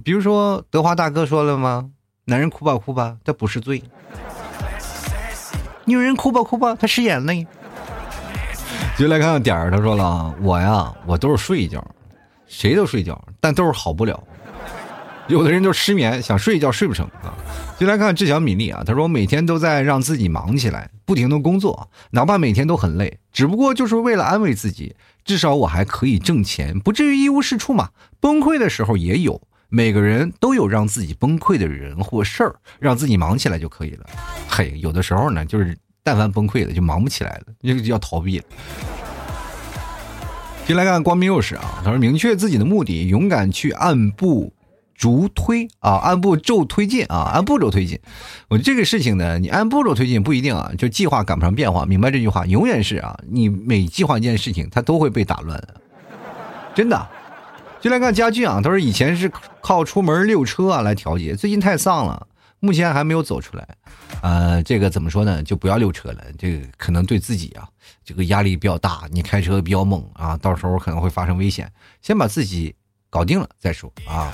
比如说德华大哥说了吗？男人哭吧哭吧，他不是罪；女人哭吧哭吧，他是眼泪。就来看看点儿，他说了，我呀，我都是睡一觉。谁都睡觉，但都是好不了。有的人就失眠，想睡一觉睡不成啊。就来看志强米粒啊，他说我每天都在让自己忙起来，不停的工作，哪怕每天都很累，只不过就是为了安慰自己，至少我还可以挣钱，不至于一无是处嘛。崩溃的时候也有，每个人都有让自己崩溃的人或事儿，让自己忙起来就可以了。嘿，有的时候呢，就是但凡崩溃了就忙不起来了，就要逃避了。进来看光明右使啊，他说明确自己的目的，勇敢去按部逐推啊，按步骤推进啊，按步骤推进。我这个事情呢，你按步骤推进不一定啊，就计划赶不上变化，明白这句话？永远是啊，你每计划一件事情，它都会被打乱，真的。就来看家具啊，他说以前是靠出门溜车啊来调节，最近太丧了。目前还没有走出来，呃，这个怎么说呢？就不要溜车了，这个可能对自己啊，这个压力比较大。你开车比较猛啊，到时候可能会发生危险。先把自己搞定了再说啊。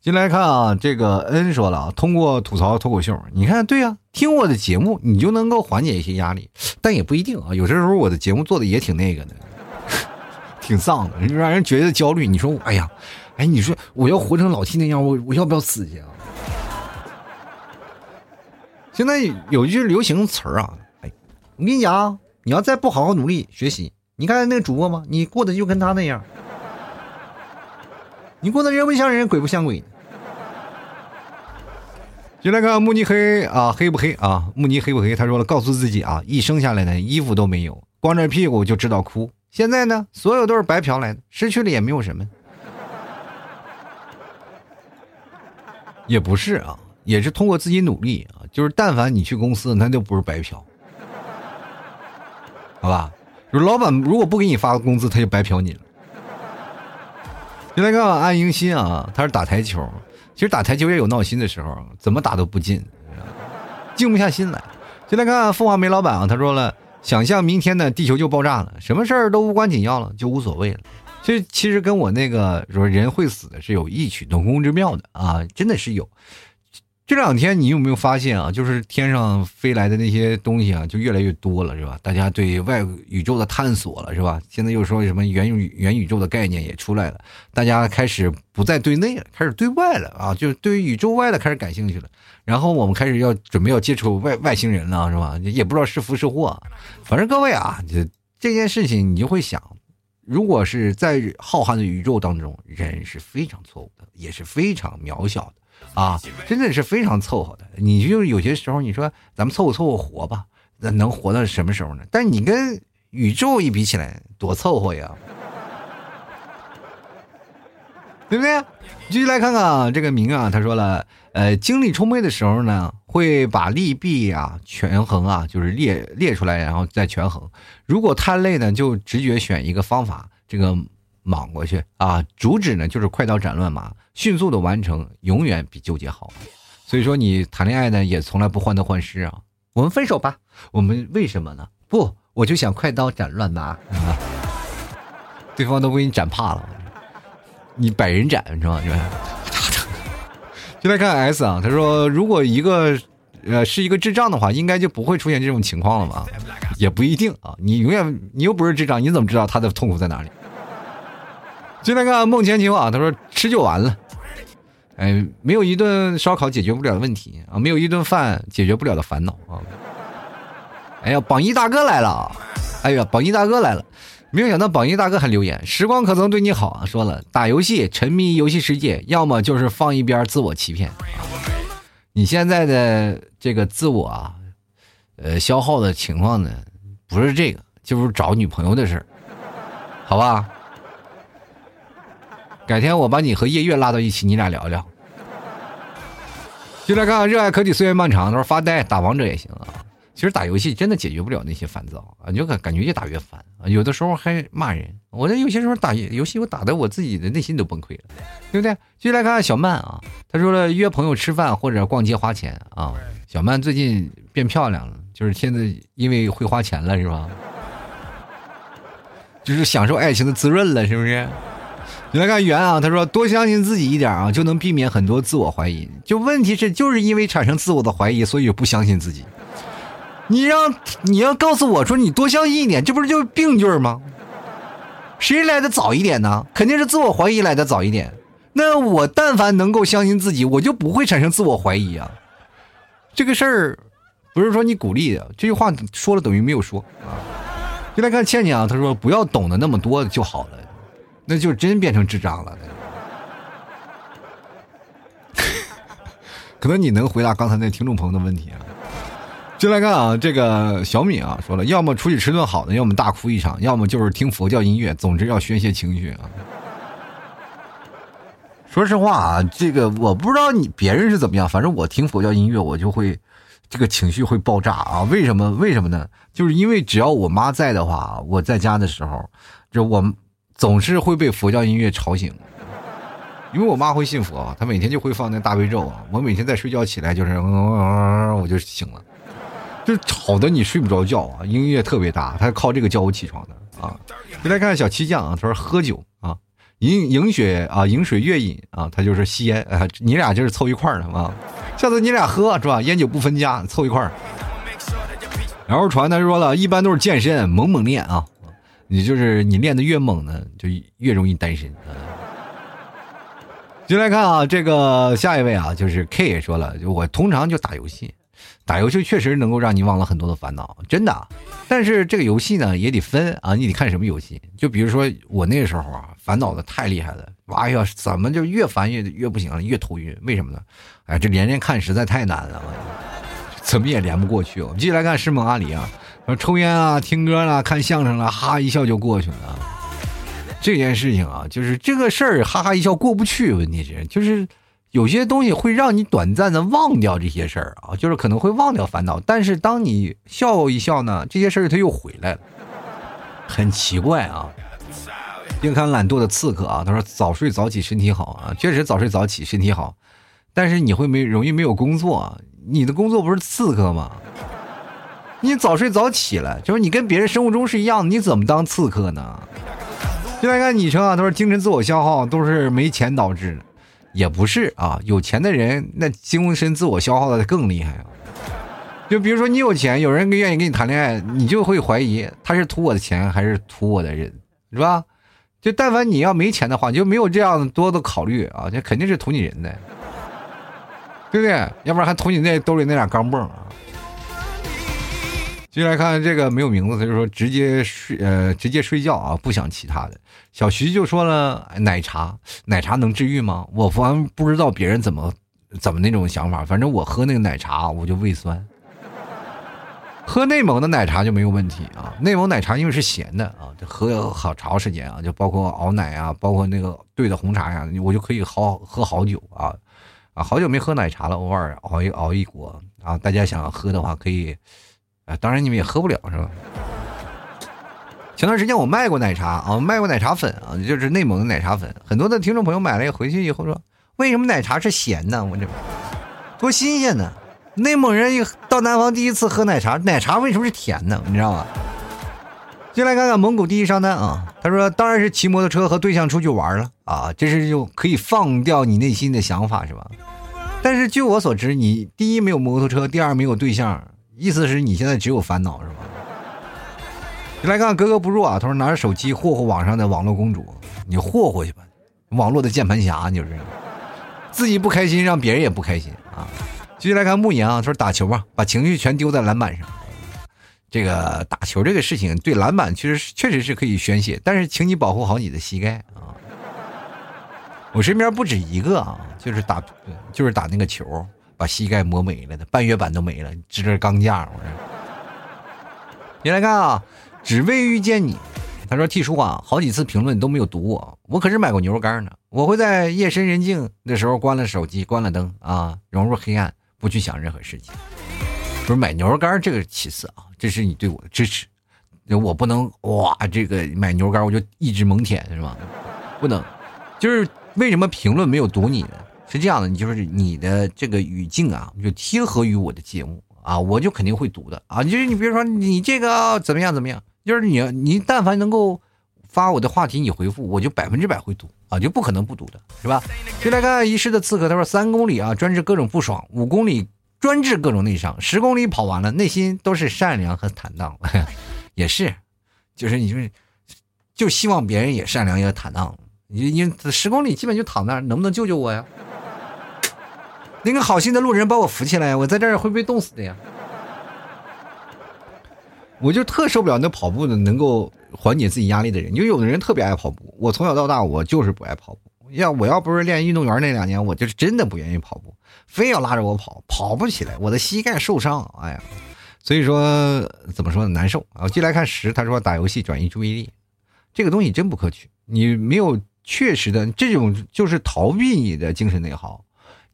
进来看啊，这个恩说了啊，通过吐槽脱口秀，你看对呀，听我的节目你就能够缓解一些压力，但也不一定啊。有些时候我的节目做的也挺那个的，挺丧的，让人觉得焦虑。你说我，哎呀。哎，你说我要活成老 T 那样，我我要不要死去啊？现在有一句流行词儿啊，哎，我跟你讲，你要再不好好努力学习，你看那个主播吗？你过得就跟他那样，你过得人不像人，鬼不像鬼。就来看慕尼黑啊，黑不黑啊？慕尼黑不黑？他说了，告诉自己啊，一生下来呢，衣服都没有，光着屁股就知道哭。现在呢，所有都是白嫖来的，失去了也没有什么。也不是啊，也是通过自己努力啊。就是但凡你去公司，那就不是白嫖，好吧？老板如果不给你发工资，他就白嫖你了。就来看安迎新啊，他是打台球，其实打台球也有闹心的时候，怎么打都不进，静不下心来。就来看凤凰梅老板啊，他说了，想象明天呢地球就爆炸了，什么事儿都无关紧要了，就无所谓了。这其实跟我那个说人会死的是有异曲同工之妙的啊，真的是有。这两天你有没有发现啊？就是天上飞来的那些东西啊，就越来越多了，是吧？大家对外宇宙的探索了，是吧？现在又说什么元宇元宇宙的概念也出来了，大家开始不再对内了，开始对外了啊！就对于宇宙外的开始感兴趣了。然后我们开始要准备要接触外外星人了，是吧？也不知道是福是祸，反正各位啊，这这件事情你就会想。如果是在浩瀚的宇宙当中，人是非常错误的，也是非常渺小的，啊，真的是非常凑合的。你就有些时候，你说咱们凑合凑合活吧，那能活到什么时候呢？但你跟宇宙一比起来，多凑合呀，对不对？继续来看看啊，这个明啊，他说了，呃，精力充沛的时候呢。会把利弊啊权衡啊，就是列列出来，然后再权衡。如果太累呢，就直觉选一个方法，这个莽过去啊。主旨呢就是快刀斩乱麻，迅速的完成，永远比纠结好。所以说你谈恋爱呢也从来不患得患失啊。我们分手吧，我们为什么呢？不，我就想快刀斩乱麻，对方都给你斩怕了，你百人斩是吧？就来看 S 啊，他说如果一个呃是一个智障的话，应该就不会出现这种情况了吧？也不一定啊，你永远你又不是智障，你怎么知道他的痛苦在哪里？就来看孟千秋啊，他说吃就完了，哎，没有一顿烧烤解决不了的问题啊，没有一顿饭解决不了的烦恼啊。哎呀，榜一大哥来了！哎呀，榜一大哥来了！没有想到榜一大哥还留言：“时光可曾对你好啊？”说了，打游戏沉迷游戏世界，要么就是放一边自我欺骗。你现在的这个自我啊，呃，消耗的情况呢，不是这个，就是找女朋友的事儿，好吧？改天我把你和夜月拉到一起，你俩聊聊。就来看看热爱可抵岁月漫长，他说发呆打王者也行啊。其实打游戏真的解决不了那些烦躁啊，你就感感觉越打越烦啊。有的时候还骂人，我这有些时候打游戏，我打的我自己的内心都崩溃了，对不对？继续来看看小曼啊，他说了约朋友吃饭或者逛街花钱啊。小曼最近变漂亮了，就是现在因为会花钱了，是吧？就是享受爱情的滋润了，是不是？你来看圆啊，他说多相信自己一点啊，就能避免很多自我怀疑。就问题是，就是因为产生自我的怀疑，所以不相信自己。你让你要告诉我说你多相信一点，这不是就是病句吗？谁来的早一点呢？肯定是自我怀疑来的早一点。那我但凡能够相信自己，我就不会产生自我怀疑啊。这个事儿不是说你鼓励的，这句话说了等于没有说啊。就来看倩倩啊，她说不要懂得那么多就好了。那就真变成智障了。可能你能回答刚才那听众朋友的问题啊？就来看啊，这个小米啊说了，要么出去吃顿好的，要么大哭一场，要么就是听佛教音乐，总之要宣泄情绪啊。说实话啊，这个我不知道你别人是怎么样，反正我听佛教音乐，我就会这个情绪会爆炸啊。为什么？为什么呢？就是因为只要我妈在的话，我在家的时候，就我。总是会被佛教音乐吵醒，因为我妈会信佛，她每天就会放那大悲咒啊。我每天在睡觉起来就是，我就醒了，就吵得你睡不着觉啊。音乐特别大，她靠这个叫我起床的啊。就来看小七酱啊，他说喝酒啊，饮饮水啊，饮水越饮啊，他就是吸烟啊。你俩就是凑一块儿的啊，下次你俩喝是吧？烟酒不分家，凑一块儿。然后传他说了一般都是健身，猛猛练啊。你就是你练的越猛呢，就越容易单身啊。就来看啊，这个下一位啊，就是 K 也说了，就我通常就打游戏，打游戏确实能够让你忘了很多的烦恼，真的。但是这个游戏呢，也得分啊，你得看什么游戏。就比如说我那个时候啊，烦恼的太厉害了，哎呀，怎么就越烦越越不行了，越头晕？为什么呢？哎，这连连看实在太难了，怎么也连不过去。我们继续来看师梦阿里啊。抽烟啊，听歌啦，看相声啦，哈哈一笑就过去了。这件事情啊，就是这个事儿，哈哈一笑过不去。问题是，就是有些东西会让你短暂的忘掉这些事儿啊，就是可能会忘掉烦恼。但是当你笑一笑呢，这些事儿它又回来了，很奇怪啊。别看懒惰的刺客啊，他说早睡早起身体好啊，确实早睡早起身体好。但是你会没容易没有工作，你的工作不是刺客吗？你早睡早起了，就是你跟别人生物钟是一样的，你怎么当刺客呢？就来看昵称啊，都是精神自我消耗，都是没钱导致的，也不是啊，有钱的人那精神自我消耗的更厉害啊。就比如说你有钱，有人愿意跟你谈恋爱，你就会怀疑他是图我的钱还是图我的人，是吧？就但凡你要没钱的话，就没有这样多的考虑啊，这肯定是图你人的，对不对？要不然还图你那兜里那俩钢镚啊。接下来看这个没有名字，他就说直接睡，呃，直接睡觉啊，不想其他的。小徐就说了，奶茶，奶茶能治愈吗？我反不知道别人怎么怎么那种想法，反正我喝那个奶茶我就胃酸。喝内蒙的奶茶就没有问题啊，内蒙奶茶因为是咸的啊，喝好长时间啊，就包括熬奶啊，包括那个兑的红茶呀，我就可以好喝好久啊啊，好久没喝奶茶了，偶尔熬一熬一锅啊，大家想喝的话可以。啊，当然你们也喝不了是吧？前段时间我卖过奶茶啊，卖过奶茶粉啊，就是内蒙的奶茶粉。很多的听众朋友买了回去以后说，为什么奶茶是咸的？我这多新鲜呢！内蒙人一到南方第一次喝奶茶，奶茶为什么是甜的？你知道吗？进来看看蒙古第一商单啊，他说当然是骑摩托车和对象出去玩了啊，这是就可以放掉你内心的想法是吧？但是据我所知，你第一没有摩托车，第二没有对象。意思是你现在只有烦恼是吧？你来看格格不入啊！他说拿着手机霍霍网上的网络公主，你霍霍去吧，网络的键盘侠就是。自己不开心，让别人也不开心啊。继续来看慕言啊，他说打球吧，把情绪全丢在篮板上。这个打球这个事情，对篮板其实确实是可以宣泄，但是请你保护好你的膝盖啊。我身边不止一个啊，就是打就是打那个球，把膝盖磨没了的，半月板都没了，支着钢架。我说，你来看啊，只为遇见你。他说：“T 叔啊，好几次评论都没有读我，我可是买过牛肉干呢。我会在夜深人静的时候关了手机，关了灯啊，融入黑暗，不去想任何事情。不是买牛肉干这个其次啊，这是你对我的支持。我不能哇，这个买牛肉干我就一直猛舔是吧？不能。就是为什么评论没有读你呢？是这样的，你就是你的这个语境啊，就贴合于我的节目啊，我就肯定会读的啊。就是你比如说你这个怎么样怎么样。”就是你，你但凡能够发我的话题，你回复，我就百分之百会读啊，就不可能不读的，是吧？就来看遗失的刺客，他说三公里啊，专治各种不爽；五公里专治各种内伤；十公里跑完了，内心都是善良和坦荡。也是，就是你就就希望别人也善良也坦荡。你你十公里基本就躺那儿，能不能救救我呀？那个好心的路人把我扶起来，我在这儿会被冻死的呀。我就特受不了那跑步的能够缓解自己压力的人，就有的人特别爱跑步。我从小到大我就是不爱跑步。要我要不是练运动员那两年，我就是真的不愿意跑步，非要拉着我跑，跑不起来，我的膝盖受伤。哎呀，所以说怎么说呢，难受啊。进来看十，他说打游戏转移注意力，这个东西真不可取。你没有确实的这种就是逃避你的精神内耗，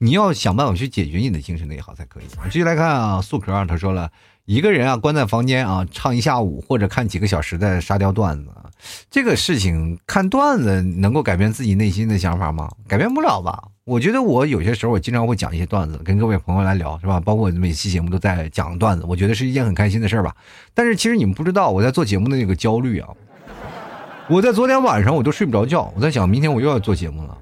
你要想办法去解决你的精神内耗才可以。继续来看啊，素壳他说了。一个人啊，关在房间啊，唱一下午或者看几个小时的沙雕段子，这个事情看段子能够改变自己内心的想法吗？改变不了吧？我觉得我有些时候我经常会讲一些段子，跟各位朋友来聊，是吧？包括我每期节目都在讲段子，我觉得是一件很开心的事儿吧。但是其实你们不知道，我在做节目的那个焦虑啊，我在昨天晚上我都睡不着觉，我在想明天我又要做节目了。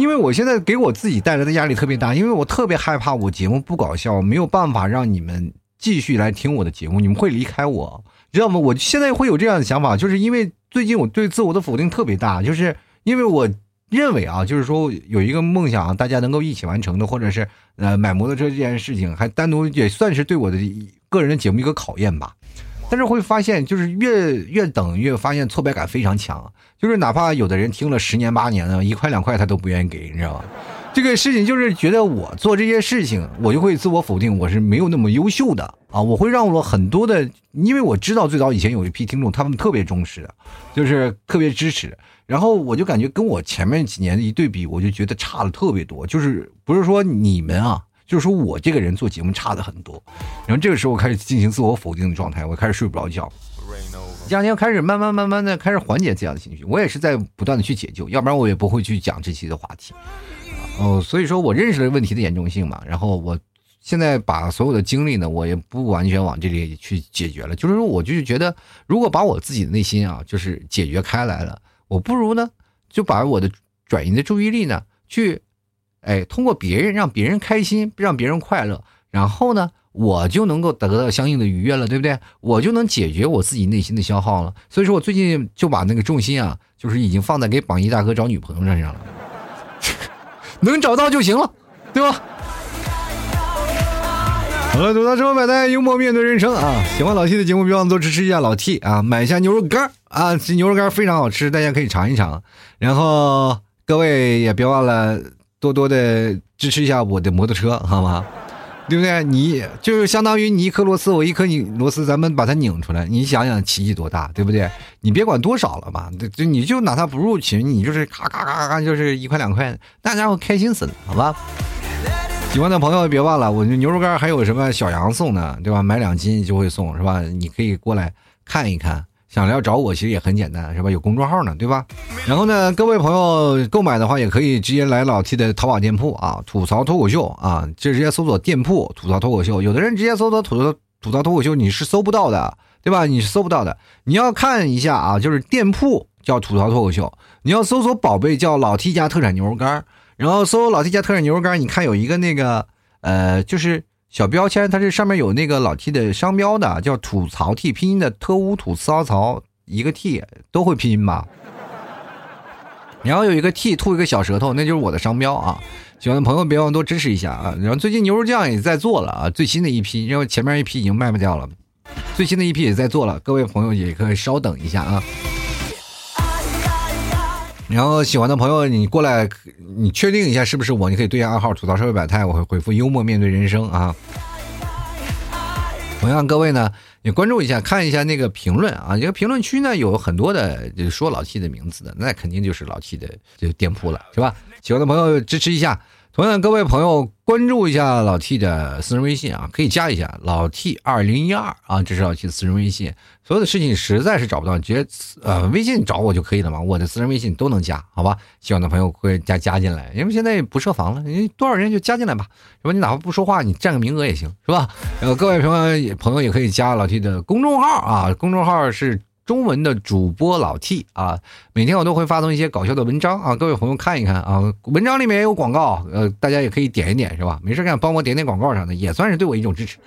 因为我现在给我自己带来的压力特别大，因为我特别害怕我节目不搞笑，没有办法让你们继续来听我的节目，你们会离开我，知道吗？我现在会有这样的想法，就是因为最近我对自我的否定特别大，就是因为我认为啊，就是说有一个梦想，大家能够一起完成的，或者是呃买摩托车这件事情，还单独也算是对我的个人的节目一个考验吧。但是会发现，就是越越等越发现挫败感非常强。就是哪怕有的人听了十年八年的，一块两块他都不愿意给，你知道吧？这个事情就是觉得我做这些事情，我就会自我否定，我是没有那么优秀的啊！我会让我很多的，因为我知道最早以前有一批听众，他们特别忠实，就是特别支持。然后我就感觉跟我前面几年一对比，我就觉得差的特别多。就是不是说你们啊？就是说我这个人做节目差的很多，然后这个时候我开始进行自我否定的状态，我开始睡不着觉。这两天开始慢慢慢慢的开始缓解这样的情绪，我也是在不断的去解救，要不然我也不会去讲这期的话题。哦，所以说我认识了问题的严重性嘛，然后我现在把所有的精力呢，我也不完全往这里去解决了，就是说我就是觉得，如果把我自己的内心啊，就是解决开来了，我不如呢就把我的转移的注意力呢去。哎，通过别人让别人开心，让别人快乐，然后呢，我就能够得到相应的愉悦了，对不对？我就能解决我自己内心的消耗了。所以说我最近就把那个重心啊，就是已经放在给榜一大哥找女朋友身上了，能找到就行了，对吧？好了，吐槽生活百态，幽默面对人生啊！喜欢老 T 的节目，别忘了多支持一下老 T 啊！买一下牛肉干啊，这牛肉干非常好吃，大家可以尝一尝。然后各位也别忘了。多多的支持一下我的摩托车，好吗？对不对？你就是相当于你一颗螺丝，我一颗你螺丝，咱们把它拧出来，你想想奇迹多大，对不对？你别管多少了吧，就你就拿它不入群，你就是咔咔咔咔，就是一块两块，大家伙开心死了，好吧？喜欢的朋友别忘了，我牛肉干还有什么小羊送呢，对吧？买两斤就会送，是吧？你可以过来看一看。想要找我其实也很简单，是吧？有公众号呢，对吧？然后呢，各位朋友购买的话，也可以直接来老 T 的淘宝店铺啊，吐槽脱口秀啊，就直接搜索店铺吐槽脱口秀。有的人直接搜索吐槽吐槽脱口秀，你是搜不到的，对吧？你是搜不到的。你要看一下啊，就是店铺叫吐槽脱口秀，你要搜索宝贝叫老 T 家特产牛肉干，然后搜老 T 家特产牛肉干，你看有一个那个呃，就是。小标签，它这上面有那个老 T 的商标的，叫吐槽 T，拼音的特乌吐槽槽一个 T，都会拼音吧？然后有一个 T 吐一个小舌头，那就是我的商标啊。喜欢的朋友别忘多支持一下啊。然后最近牛肉酱也在做了啊，最新的一批，因为前面一批已经卖不掉了，最新的一批也在做了，各位朋友也可以稍等一下啊。然后喜欢的朋友，你过来，你确定一下是不是我？你可以对下暗号吐槽社会百态，我会回复幽默面对人生啊。同样，各位呢你关注一下，看一下那个评论啊。这个评论区呢有很多的，就是说老七的名字的，那肯定就是老七的这店铺了，是吧？喜欢的朋友支持一下。同样，各位朋友关注一下老 T 的私人微信啊，可以加一下老 T 二零一二啊，这是老 T 的私人微信。所有的事情实在是找不到，直接呃微信找我就可以了嘛，我的私人微信都能加，好吧？喜欢的朋友会加加进来，因为现在不设防了，你多少人就加进来吧，是吧？你哪怕不说话，你占个名额也行，是吧？然后各位朋友朋友也可以加老 T 的公众号啊，公众号是。中文的主播老 T 啊，每天我都会发送一些搞笑的文章啊，各位朋友看一看啊，文章里面也有广告，呃，大家也可以点一点是吧？没事干帮我点点广告啥的，也算是对我一种支持，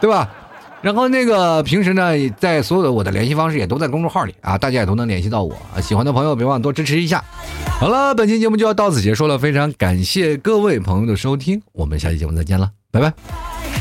对吧？然后那个平时呢，在所有的我的联系方式也都在公众号里啊，大家也都能联系到我。喜欢的朋友别忘多支持一下。好了，本期节目就要到此结束了，非常感谢各位朋友的收听，我们下期节目再见了，拜拜。